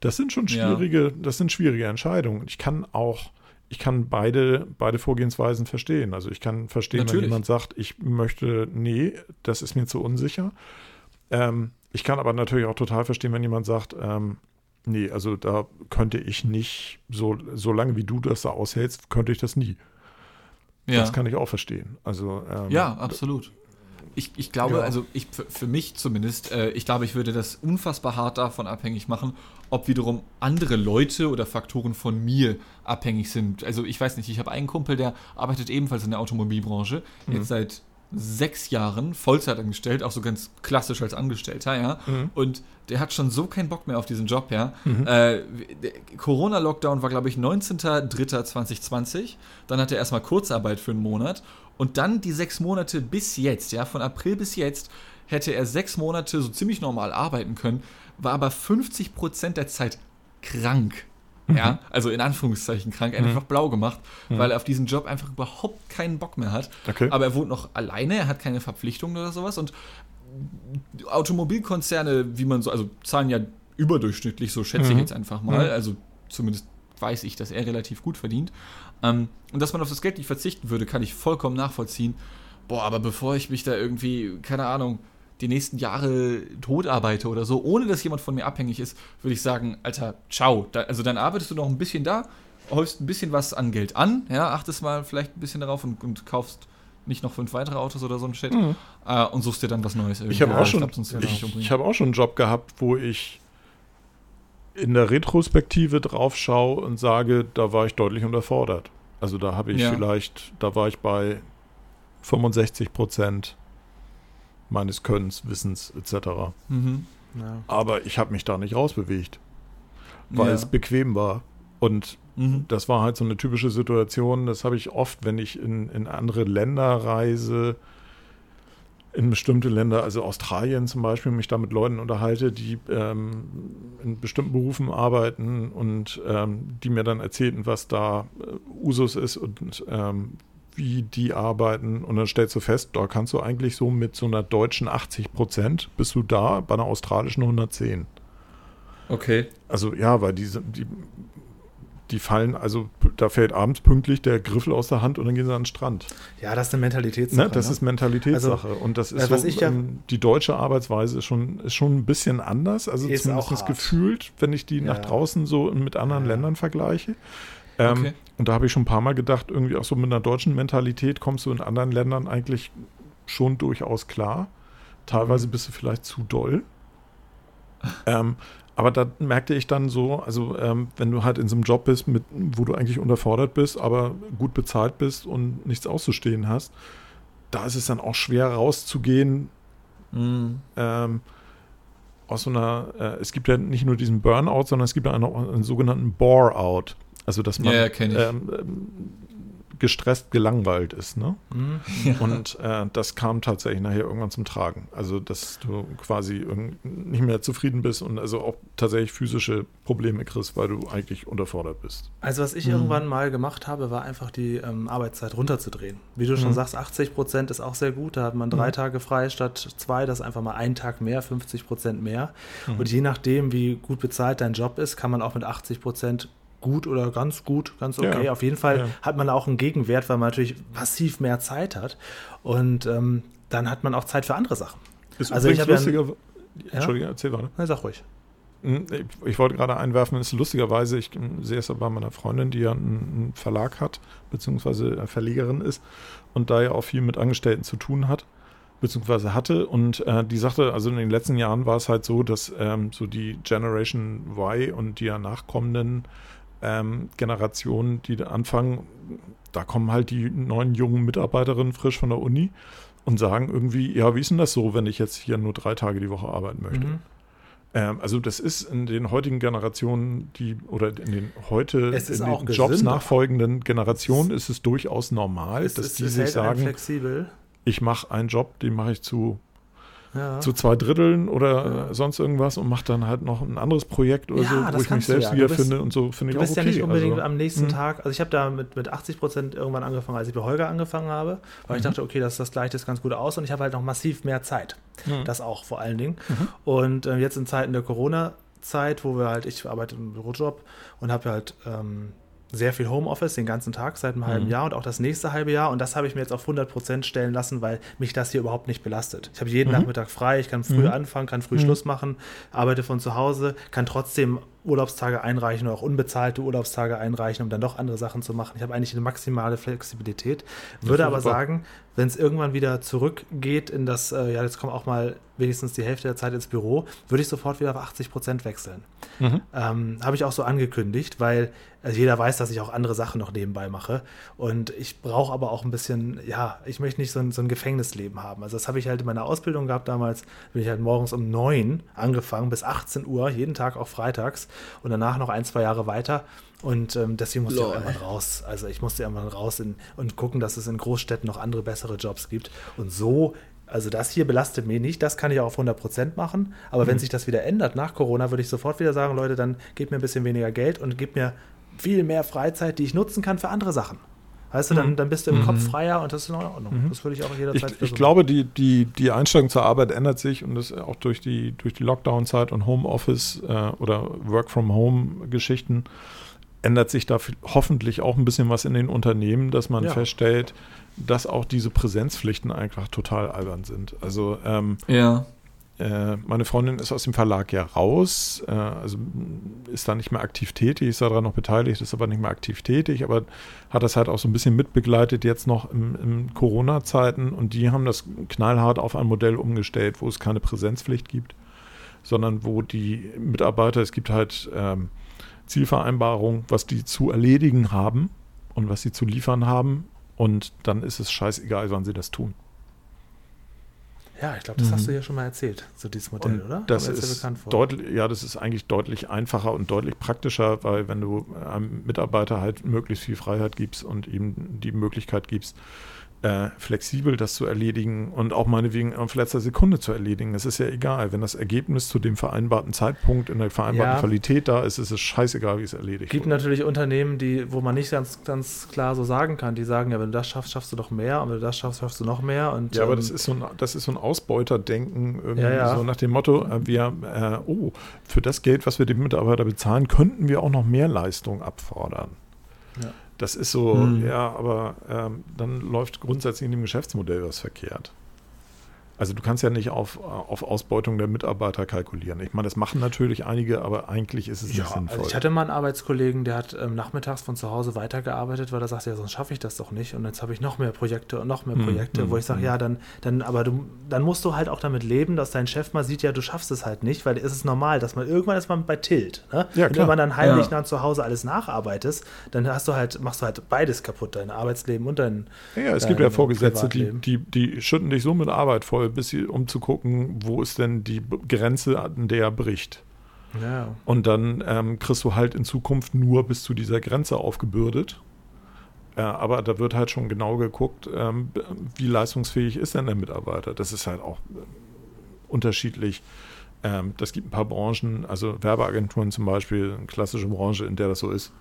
das sind schon schwierige, ja. das sind schwierige Entscheidungen. Ich kann auch ich kann beide, beide Vorgehensweisen verstehen. Also ich kann verstehen, Natürlich. wenn jemand sagt, ich möchte, nee, das ist mir zu unsicher. Ähm, ich kann aber natürlich auch total verstehen, wenn jemand sagt, ähm, nee, also da könnte ich nicht, so, so lange wie du das da aushältst, könnte ich das nie. Ja. Das kann ich auch verstehen. Also, ähm, ja, absolut. Ich, ich glaube, ja. also ich, für, mich zumindest, äh, ich glaube, ich würde das unfassbar hart davon abhängig machen, ob wiederum andere Leute oder Faktoren von mir abhängig sind. Also ich weiß nicht, ich habe einen Kumpel, der arbeitet ebenfalls in der Automobilbranche, mhm. jetzt seit sechs Jahren Vollzeit angestellt, auch so ganz klassisch als Angestellter, ja. Mhm. Und der hat schon so keinen Bock mehr auf diesen Job, ja. Mhm. Äh, Corona-Lockdown war, glaube ich, 19.03.2020. Dann hat er erstmal Kurzarbeit für einen Monat. Und dann die sechs Monate bis jetzt, ja, von April bis jetzt, hätte er sechs Monate so ziemlich normal arbeiten können, war aber 50 Prozent der Zeit krank. Ja, mhm. also in Anführungszeichen krank, einfach mhm. blau gemacht, mhm. weil er auf diesen Job einfach überhaupt keinen Bock mehr hat. Okay. Aber er wohnt noch alleine, er hat keine Verpflichtungen oder sowas und Automobilkonzerne, wie man so, also zahlen ja überdurchschnittlich, so schätze mhm. ich jetzt einfach mal, mhm. also zumindest weiß ich, dass er relativ gut verdient. Ähm, und dass man auf das Geld nicht verzichten würde, kann ich vollkommen nachvollziehen. Boah, aber bevor ich mich da irgendwie, keine Ahnung, die nächsten Jahre tot arbeite oder so, ohne dass jemand von mir abhängig ist, würde ich sagen, Alter, ciao. Da, also dann arbeitest du noch ein bisschen da, häufst ein bisschen was an Geld an, ja, achtest mal vielleicht ein bisschen darauf und, und kaufst nicht noch fünf weitere Autos oder so ein Shit mhm. äh, und suchst dir dann was Neues. Irgendwie. Ich habe auch, schon, ich, ich hab auch schon einen Job gehabt, wo ich in der Retrospektive drauf schaue und sage, da war ich deutlich unterfordert. Also da habe ich ja. vielleicht, da war ich bei 65 Prozent meines Könnens, Wissens etc. Mhm. Ja. Aber ich habe mich da nicht rausbewegt, weil ja. es bequem war. Und mhm. das war halt so eine typische Situation, das habe ich oft, wenn ich in, in andere Länder reise, in bestimmte Länder, also Australien zum Beispiel, mich da mit Leuten unterhalte, die ähm, in bestimmten Berufen arbeiten und ähm, die mir dann erzählten, was da äh, Usus ist und ähm, wie die arbeiten. Und dann stellst du fest, da kannst du eigentlich so mit so einer deutschen 80 Prozent, bist du da, bei einer australischen 110. Okay. Also ja, weil diese, die, die fallen, also da fällt abends pünktlich der Griffel aus der Hand und dann gehen sie an den Strand. Ja, das ist eine Mentalitätssache. Ne? Das ne? ist Mentalitätssache. Also, und das ist äh, was so, ich ja- ähm, die deutsche Arbeitsweise ist schon, ist schon ein bisschen anders. Also Ist zumindest gefühlt, wenn ich die Ja. nach draußen so mit anderen Ja. Ländern vergleiche. Ähm, Okay. Und da habe ich schon ein paar Mal gedacht, irgendwie auch so mit einer deutschen Mentalität kommst du in anderen Ländern eigentlich schon durchaus klar. Mhm. Teilweise bist du vielleicht zu doll. ähm, aber da merkte ich dann so, also ähm, wenn du halt in so einem Job bist, mit, wo du eigentlich unterfordert bist, aber gut bezahlt bist und nichts auszustehen hast, da ist es dann auch schwer rauszugehen Mhm. ähm, aus so einer, äh, es gibt ja nicht nur diesen Burnout, sondern es gibt ja auch einen, einen sogenannten Bore-out. Also dass man Ja, ja, ähm, gestresst gelangweilt ist. Ne? Mhm. Und äh, das kam tatsächlich nachher irgendwann zum Tragen. Also, dass du quasi nicht mehr zufrieden bist und also auch tatsächlich physische Probleme kriegst, weil du eigentlich unterfordert bist. Also was Mhm. ich irgendwann mal gemacht habe, war einfach die ähm, Arbeitszeit runterzudrehen. Wie du schon Mhm. sagst, 80 Prozent ist auch sehr gut. Da hat man drei Mhm. Tage frei statt zwei. Das ist einfach mal ein Tag mehr, 50 Prozent mehr. Mhm. Und je nachdem, wie gut bezahlt dein Job ist, kann man auch mit 80 Prozent gut oder ganz gut, ganz okay. Ja. Auf jeden Fall Ja. hat man auch einen Gegenwert, weil man natürlich massiv mehr Zeit hat. Und ähm, dann hat man auch Zeit für andere Sachen. Ist Also ich habe ja lustiger. Entschuldige, erzähl weiter. Na, sag ruhig. Hm, Ich, wollte gerade einwerfen, ist lustigerweise, ich hm, sehe es ja bei meiner Freundin, die ja einen, einen Verlag hat, beziehungsweise äh, Verlegerin ist und da ja auch viel mit Angestellten zu tun hat, beziehungsweise hatte. Und äh, die sagte, also in den letzten Jahren war es halt so, dass ähm, so die Generation Y und die ja nachkommenden ähm, Generationen, die anfangen, da kommen halt die neuen jungen Mitarbeiterinnen frisch von der Uni und sagen irgendwie, ja, wie ist denn das so, wenn ich jetzt hier nur drei Tage die Woche arbeiten möchte? Mhm. Ähm, also das ist in den heutigen Generationen, die oder in den heute in den Jobs gesünder. nachfolgenden Generationen ist es durchaus normal, Es, dass ist, die sich sagen, flexibel. ich mache einen Job, den mache ich zu, Ja. zu zwei Dritteln oder Ja. äh, sonst irgendwas und mache dann halt noch ein anderes Projekt oder Ja, so, wo ich mich du selbst ja. Du bist- wiederfinde und so finde ich Du auch bist okay. ja nicht unbedingt also, am nächsten hm. Tag. Also ich habe da mit, mit 80 Prozent irgendwann angefangen, als ich bei Holger angefangen habe, weil ich Mhm. dachte, okay, das, das gleicht jetzt ganz gut aus und ich habe halt noch massiv mehr Zeit. Mhm. Das auch vor allen Dingen. Und äh, jetzt in Zeiten der Corona-Zeit, wo wir halt, ich arbeite im Bürojob und habe halt ähm, sehr viel Homeoffice den ganzen Tag seit einem halben Mhm. Jahr und auch das nächste halbe Jahr. Und das habe ich mir jetzt auf 100 Prozent stellen lassen, weil mich das hier überhaupt nicht belastet. Ich habe jeden Mhm. Nachmittag frei, ich kann früh Mhm. anfangen, kann früh Mhm. Schluss machen, arbeite von zu Hause, kann trotzdem Urlaubstage einreichen oder auch unbezahlte Urlaubstage einreichen, um dann doch andere Sachen zu machen. Ich habe eigentlich eine maximale Flexibilität. Würde aber super. sagen, wenn es irgendwann wieder zurückgeht in das, äh, ja, jetzt kommen auch mal wenigstens die Hälfte der Zeit ins Büro, würde ich sofort wieder auf 80 Prozent wechseln. Mhm. Ähm, habe ich auch so angekündigt, weil also jeder weiß, dass ich auch andere Sachen noch nebenbei mache. Und ich brauche aber auch ein bisschen, ja, ich möchte nicht so ein, so ein Gefängnisleben haben. Also das habe ich halt in meiner Ausbildung gehabt damals, bin ich halt morgens um 9 angefangen bis 18 Uhr, jeden Tag auch freitags und danach noch ein, zwei Jahre weiter. Und ähm, deswegen musste ich auch Lol. irgendwann raus. Also ich musste irgendwann raus in, und gucken, dass es in Großstädten noch andere, bessere Jobs gibt. Und so, also das hier belastet mich nicht, das kann ich auch auf 100% machen. Aber wenn sich das wieder ändert nach Corona, würde ich sofort wieder sagen, Leute, dann gebt mir ein bisschen weniger Geld und gebt mir viel mehr Freizeit, die ich nutzen kann für andere Sachen. Weißt du, dann, dann bist du im Kopf freier und das ist in Ordnung. Das würde ich auch jederzeit Ich, ich glaube, die, die, die Einstellung zur Arbeit ändert sich und das auch durch die, durch die Lockdown-Zeit und Homeoffice äh, oder Work-from-Home-Geschichten ändert sich da hoffentlich auch ein bisschen was in den Unternehmen, dass man Ja. feststellt, dass auch diese Präsenzpflichten einfach total albern sind. Also ähm, Ja. Äh, meine Freundin ist aus dem Verlag ja raus, äh, also ist da nicht mehr aktiv tätig, ist daran noch beteiligt, ist aber nicht mehr aktiv tätig, aber hat das halt auch so ein bisschen mitbegleitet jetzt noch im, im Corona-Zeiten und die haben das knallhart auf ein Modell umgestellt, wo es keine Präsenzpflicht gibt, sondern wo die Mitarbeiter, es gibt halt ähm, Zielvereinbarungen, was die zu erledigen haben und was sie zu liefern haben und dann ist es scheißegal, wann sie das tun. Ja, ich glaube, das Mhm. hast du ja schon mal erzählt, so dieses Modell, Und oder? Das ist bekannt vor. deutlich, ja, das ist eigentlich deutlich einfacher und deutlich praktischer, weil wenn du einem Mitarbeiter halt möglichst viel Freiheit gibst und ihm die Möglichkeit gibst, äh, flexibel das zu erledigen und auch meinetwegen auf letzter Sekunde zu erledigen. Das ist ja egal. Wenn das Ergebnis zu dem vereinbarten Zeitpunkt in der vereinbarten Ja. Qualität da ist, ist es scheißegal, wie es erledigt gibt wurde. natürlich Unternehmen, die, wo man nicht ganz, ganz klar so sagen kann, die sagen, ja, wenn du das schaffst, schaffst du doch mehr und wenn du das schaffst, schaffst du noch mehr. Und, Ja, aber ähm, das ist so ein, das ist so ein Ausbeuterdenken, irgendwie Ja, ja. so nach dem Motto, äh, wir, äh, oh, für das Geld, was wir dem Mitarbeiter bezahlen, könnten wir auch noch mehr Leistung abfordern. Ja. Das ist so, mhm. ja, aber ähm, dann läuft grundsätzlich in dem Geschäftsmodell was verkehrt. Also du kannst ja nicht auf, auf Ausbeutung der Mitarbeiter kalkulieren. Ich meine, das machen natürlich einige, aber eigentlich ist es ja, nicht sinnvoll. Also ich hatte mal einen Arbeitskollegen, der hat ähm, nachmittags von zu Hause weitergearbeitet, weil er sagte, ja, sonst schaffe ich das doch nicht. Und jetzt habe ich noch mehr Projekte und noch mehr hm, Projekte, hm, wo ich sage, hm. ja, dann, dann, aber du, dann musst du halt auch damit leben, dass dein Chef mal sieht, ja, du schaffst es halt nicht, weil es ist normal, dass man irgendwann ist man bei Tilt. Ne? Ja, Wenn man dann heimlich ja. nach zu Hause alles nacharbeitest, dann hast du halt, machst du halt beides kaputt, dein Arbeitsleben und dein. Ja, es gibt ja Vorgesetzte, die, die, die schütten dich so mit Arbeit voll, bis sie, um zu gucken, wo ist denn die Grenze, an der er bricht. Ja. Und dann ähm, kriegst du halt in Zukunft nur bis zu dieser Grenze aufgebürdet. Äh, aber da wird halt schon genau geguckt, ähm, wie leistungsfähig ist denn der Mitarbeiter. Das ist halt auch äh, unterschiedlich. Ähm, das gibt ein paar Branchen, also Werbeagenturen zum Beispiel, eine klassische Branche, in der das so ist.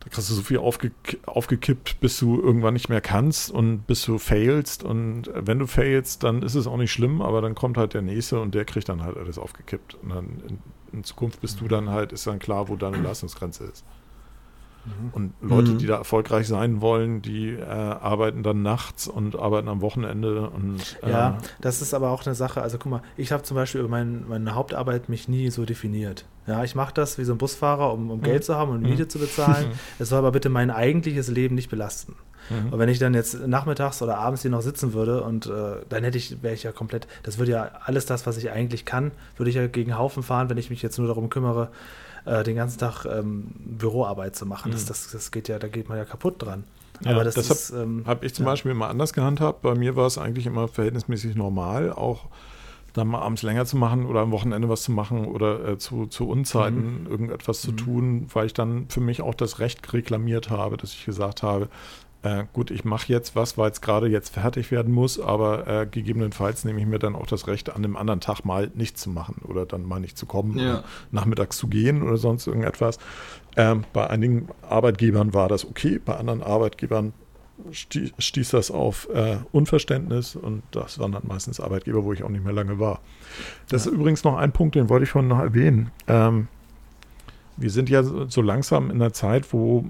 Da kriegst du so viel aufge aufgekippt, bis du irgendwann nicht mehr kannst und bis du failst. Und wenn du failst, dann ist es auch nicht schlimm, aber dann kommt halt der nächste und der kriegt dann halt alles aufgekippt. Und dann in, in Zukunft bist du dann halt, ist dann klar, wo deine Leistungsgrenze ist. Mhm. Und Leute, mhm. die da erfolgreich sein wollen, die äh, arbeiten dann nachts und arbeiten am Wochenende. Und, äh, ja, das ist aber auch eine Sache. Also guck mal, ich habe zum Beispiel über mein, meine Hauptarbeit mich nie so definiert. Ja, ich mache das wie so ein Busfahrer, um, um mhm. Geld zu haben und Miete mhm. zu bezahlen. Es soll aber bitte mein eigentliches Leben nicht belasten. Mhm. Und wenn ich dann jetzt nachmittags oder abends hier noch sitzen würde und äh, dann hätte ich, wäre ich ja komplett, das würde ja alles das, was ich eigentlich kann, würde ich ja gegen Haufen fahren, wenn ich mich jetzt nur darum kümmere, äh, den ganzen Tag ähm, Büroarbeit zu machen. Mhm. Das, das, das geht ja, da geht man ja kaputt dran. Ja, Aber das, das habe ähm, hab ich zum ja. Beispiel immer anders gehandhabt. Bei mir war es eigentlich immer verhältnismäßig normal, auch dann mal abends länger zu machen oder am Wochenende was zu machen oder äh, zu, zu Unzeiten mhm. irgendetwas zu mhm. tun, weil ich dann für mich auch das Recht reklamiert habe, dass ich gesagt habe, äh, gut, ich mache jetzt was, weil es gerade jetzt fertig werden muss, aber äh, gegebenenfalls nehme ich mir dann auch das Recht, an dem anderen Tag mal nichts zu machen oder dann mal nicht zu kommen, ja. nachmittags zu gehen oder sonst irgendetwas. Ähm, bei einigen Arbeitgebern war das okay, bei anderen Arbeitgebern stieß, stieß das auf äh, Unverständnis und das waren dann meistens Arbeitgeber, wo ich auch nicht mehr lange war. Das ja. ist übrigens noch ein Punkt, den wollte ich schon noch erwähnen. Ähm, wir sind ja so langsam in einer Zeit, wo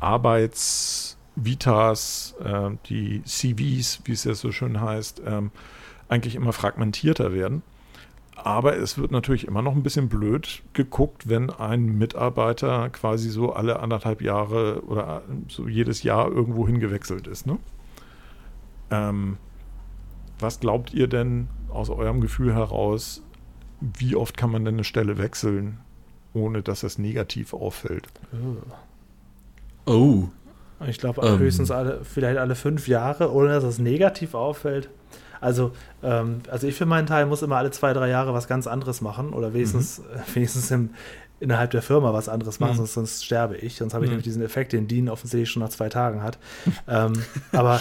Arbeitsvitas, äh, die CVs, wie es ja so schön heißt, ähm, eigentlich immer fragmentierter werden. Aber es wird natürlich immer noch ein bisschen blöd geguckt, wenn ein Mitarbeiter quasi so alle anderthalb Jahre oder so jedes Jahr irgendwo hingewechselt ist. Ne? Ähm, was glaubt ihr denn aus eurem Gefühl heraus, wie oft kann man denn eine Stelle wechseln, ohne dass es negativ auffällt? Oh. Oh. Ich glaube ähm. höchstens alle, vielleicht alle fünf Jahre, ohne dass es negativ auffällt. Also, ähm, also ich für meinen Teil muss immer alle zwei, drei Jahre was ganz anderes machen oder wenigstens, mhm. wenigstens im, innerhalb der Firma was anderes machen, mhm. sonst, sonst, sterbe ich. Sonst habe ich mhm. nämlich diesen Effekt, den Dean offensichtlich schon nach zwei Tagen hat. ähm, aber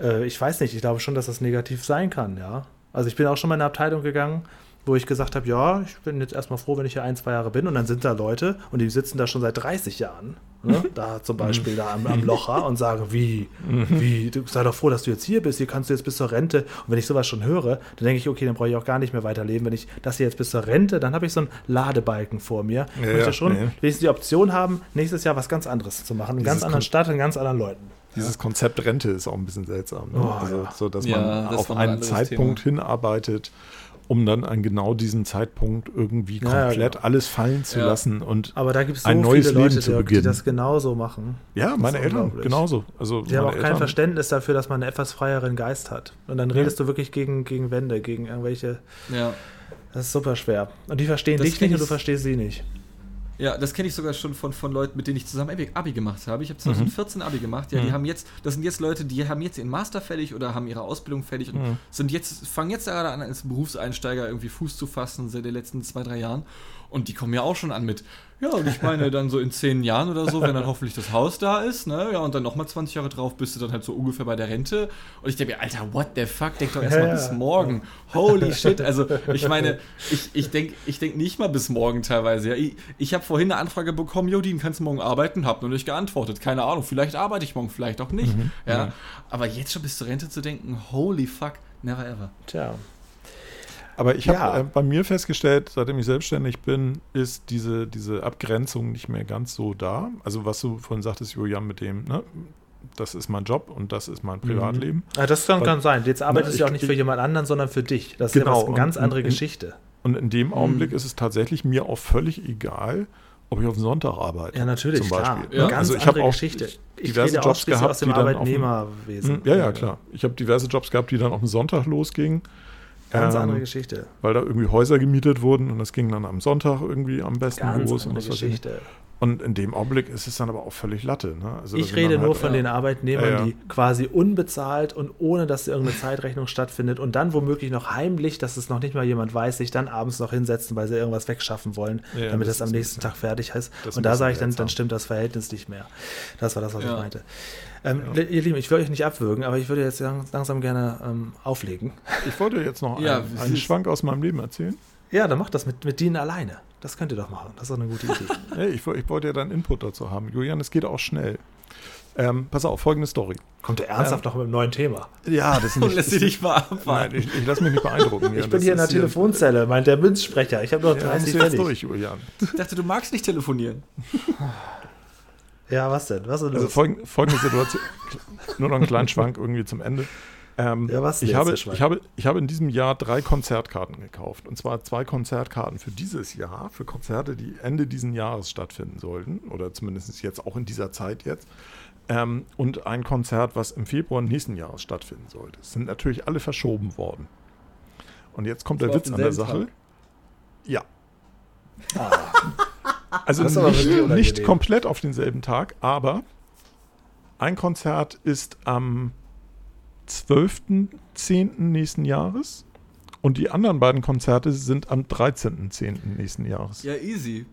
äh, ich weiß nicht, ich glaube schon, dass das negativ sein kann, ja. Also ich bin auch schon mal in eine Abteilung gegangen, wo ich gesagt habe, ja, ich bin jetzt erstmal froh, wenn ich hier ein, zwei Jahre bin und dann sind da Leute und die sitzen da schon seit 30 Jahren, ne? da zum Beispiel da am, am Locher und sagen, wie, wie, du sei doch froh, dass du jetzt hier bist, hier kannst du jetzt bis zur Rente und wenn ich sowas schon höre, dann denke ich, okay, dann brauche ich auch gar nicht mehr weiterleben, wenn ich das hier jetzt bis zur Rente, dann habe ich so einen Ladebalken vor mir. Ja, ich möchte schon nee. wenigstens die Option haben, nächstes Jahr was ganz anderes zu machen, in ganz anderen Stadt, in ganz anderen Leuten. Dieses Konzept Rente ist auch ein bisschen seltsam. Ne? Oh, also, ja. so, dass ja, man das auf einen Zeitpunkt Thema. hinarbeitet, um dann an genau diesen Zeitpunkt irgendwie komplett ja, genau. alles fallen zu ja. lassen und Aber da gibt es so ein neues viele Leute, Leben zu die, beginnen. die das genauso machen. Ja, meine Eltern genauso. Also die haben auch Eltern. kein Verständnis dafür, dass man einen etwas freieren Geist hat. Und dann redest ja. du wirklich gegen, gegen Wände, gegen irgendwelche. Ja. Das ist super schwer. Und die verstehen das dich nicht und du verstehst sie nicht. Ja, das kenne ich sogar schon von, von Leuten, mit denen ich zusammen Abi, Abi gemacht habe. Ich habe 2014 mhm. Abi gemacht. Ja, mhm. die haben jetzt, das sind jetzt Leute, die haben jetzt ihren Master fertig oder haben ihre Ausbildung fertig und mhm. sind jetzt, fangen jetzt gerade an, als Berufseinsteiger irgendwie Fuß zu fassen seit den letzten zwei, drei Jahren. Und die kommen ja auch schon an mit, ja, und ich meine, dann so in zehn Jahren oder so, wenn dann hoffentlich das Haus da ist, ne, ja, und dann nochmal 20 Jahre drauf bist du dann halt so ungefähr bei der Rente. Und ich denke mir, Alter, what the fuck, denk doch erstmal ja, bis morgen. Holy shit. Also, ich meine, ich, ich denke ich denk nicht mal bis morgen teilweise. Ja. Ich, ich habe vorhin eine Anfrage bekommen, Jodin, kannst du morgen arbeiten? Hab nur nicht geantwortet. Keine Ahnung, vielleicht arbeite ich morgen, vielleicht auch nicht. Mhm, ja. Aber jetzt schon bis zur Rente zu denken, holy fuck, never ever. Tja. Aber ich habe Ja. äh, bei mir festgestellt, seitdem ich selbstständig bin, ist diese, diese Abgrenzung nicht mehr ganz so da. Also was du vorhin sagtest, Julian, mit dem, ne, das ist mein Job und das ist mein Privatleben. Ja, das kann, Weil- kann sein. Jetzt arbeitest Na, du ja auch ich- nicht für ich- jemand anderen, sondern für dich. Das ist Genau, ja was, eine ganz andere und- Geschichte. Und in dem Mhm. Augenblick ist es tatsächlich mir auch völlig egal, ob ich auf den Sonntag arbeite. Ja, natürlich, zum klar. Beispiel. Ja. Eine ganz Also ich habe auch Geschichte. Ich diverse rede Jobs gehabt, aus dem die dann Arbeitnehmerwesen. Hm, Ja, ja, klar. Ich habe diverse Jobs gehabt, die dann auf den Sonntag losgingen. Ganz Ähm, andere Geschichte. Weil da irgendwie Häuser gemietet wurden und das ging dann am Sonntag irgendwie am besten Ganz los. Und, andere ich. Geschichte. und in dem Augenblick ist es dann aber auch völlig Latte. Ne? Also Ich rede nur halt- von ja. den Arbeitnehmern, Ja, ja. die quasi unbezahlt und ohne, dass irgendeine Zeitrechnung stattfindet und dann womöglich noch heimlich, dass es noch nicht mal jemand weiß, sich dann abends noch hinsetzen, weil sie irgendwas wegschaffen wollen, Ja, damit das das, am nächsten Tag fertig ist. das Und da sage ich dann, dann stimmt das Verhältnis nicht mehr. Das war das, was Ja. ich meinte. Ähm, Ihr Lieben, ich will euch nicht abwürgen, aber ich würde jetzt lang- langsam gerne ähm, auflegen. Ich wollte jetzt noch Ja, einen, einen Schwank aus meinem Leben erzählen. Ja, dann macht das mit, mit Dean alleine. Das könnt ihr doch machen. Das ist doch eine gute Idee. Hey, ich, ich wollte ja deinen Input dazu haben. Julian, es geht auch schnell. Ähm, pass auf, folgende Story. Kommt ihr ernsthaft noch mit einem neuen Thema? Ja, das ist Und lässt sie dich mal abwarten. Nein, ich, ich lasse mich nicht beeindrucken. Ich bin hier in der Telefonzelle, meint der Münzsprecher. Ich habe noch Ja, da 30 musst du jetzt durch, Julian. Ich dachte, du magst nicht telefonieren. Ja, was denn? Was ist denn Also los? folgende, folgende Situation. Nur noch einen kleinen Schwank irgendwie zum Ende. Ähm, Ja, was denn ich, habe, der ich, habe, ich habe in diesem Jahr drei Konzertkarten gekauft. Und zwar zwei Konzertkarten für dieses Jahr, für Konzerte, die Ende diesen Jahres stattfinden sollten. Oder zumindest jetzt auch in dieser Zeit jetzt. Ähm, und ein Konzert, was im Februar nächsten Jahres stattfinden sollte. Es sind natürlich alle verschoben worden. Und jetzt kommt der war auf Witz an der Sache. Tag? Ja. Also nicht, nicht komplett auf denselben Tag, aber ein Konzert ist am 12.10. nächsten Jahres und die anderen beiden Konzerte sind am 13.10. nächsten Jahres. Ja, easy.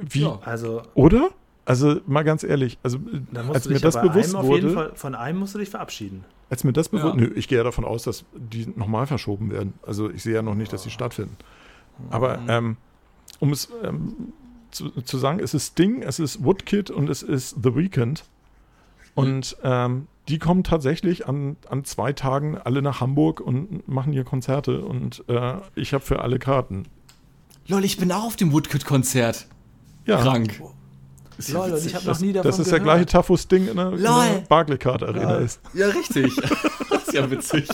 Wie? Ja. Also, Oder? Also mal ganz ehrlich, also musst als mir das bewusst einem auf jeden wurde, Fall, von einem musst du dich verabschieden. als mir das bewusst, Ja. nö, ich gehe ja davon aus, dass die nochmal verschoben werden. Also ich sehe ja noch nicht, dass sie stattfinden. Aber Mhm. ähm, um es ähm, zu, zu sagen, es ist Sting, es ist Woodkid und es ist The Weeknd. Und ähm, die kommen tatsächlich an, an zwei Tagen alle nach Hamburg und machen hier Konzerte und äh, ich habe für alle Karten. Lol, ich bin auch auf dem Woodcut-Konzert. Ja, Krank. Ist ja Lol, und ich habe noch nie davon das ist der gehört. gleiche Tafo Sting in der, der Lol. Barclaycard Arena Ja. ist. Ja, richtig. das ist ja witzig.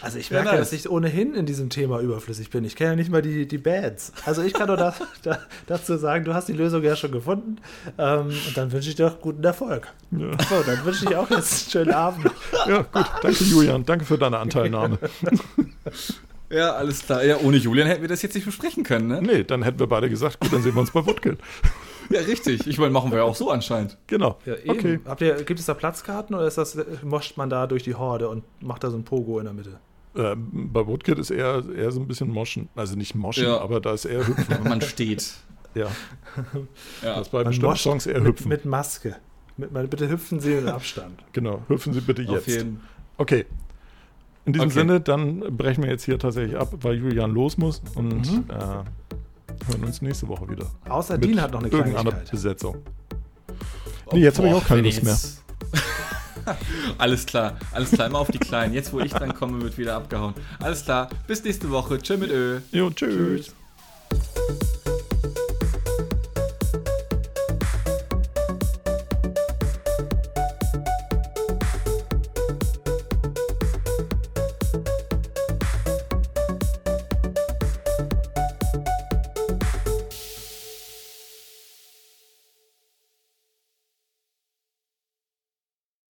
Also ich Ja, merke, nice. dass ich ohnehin in diesem Thema überflüssig bin. Ich kenne ja nicht mal die, die Bands. Also ich kann nur das, da, dazu sagen, du hast die Lösung ja schon gefunden. Ähm, und dann wünsche ich dir auch guten Erfolg. Ja. So, dann wünsche ich auch jetzt einen schönen Abend. ja, gut. Danke, Julian. Danke für deine Anteilnahme. Ja, alles klar. Ja, ohne Julian hätten wir das jetzt nicht besprechen können, ne? Nee, dann hätten wir beide gesagt, gut, dann sehen wir uns bei Woodkid. Ja, richtig. Ich meine, machen wir ja auch so anscheinend. Genau. Ja, eben. okay. Habt ihr, gibt es da Platzkarten oder ist das, moscht man da durch die Horde und macht da so ein Pogo in der Mitte? Ähm, bei Woodkid ist eher, eher so ein bisschen Moschen. Also nicht Moschen, Ja. aber da ist eher Hüpfen. Man steht. ja, Ja. das bei Man bestimmten Songs eher mit, Hüpfen. mit Maske. Mit, mal bitte hüpfen Sie mit Abstand. genau, hüpfen Sie bitte Auf jetzt. jeden Okay. In diesem Okay. Sinne, dann brechen wir jetzt hier tatsächlich ab, weil Julian los muss und Mhm. äh, hören uns nächste Woche wieder. Außer Dean hat noch eine irgendeiner Kleinigkeit. Besetzung. Nee, jetzt habe ich auch keine Lust mehr. alles klar, alles klar, immer auf die Kleinen. Jetzt, wo ich dann komme, wird wieder abgehauen. Alles klar, bis nächste Woche. Tschö mit Ö. Jo, tschüss.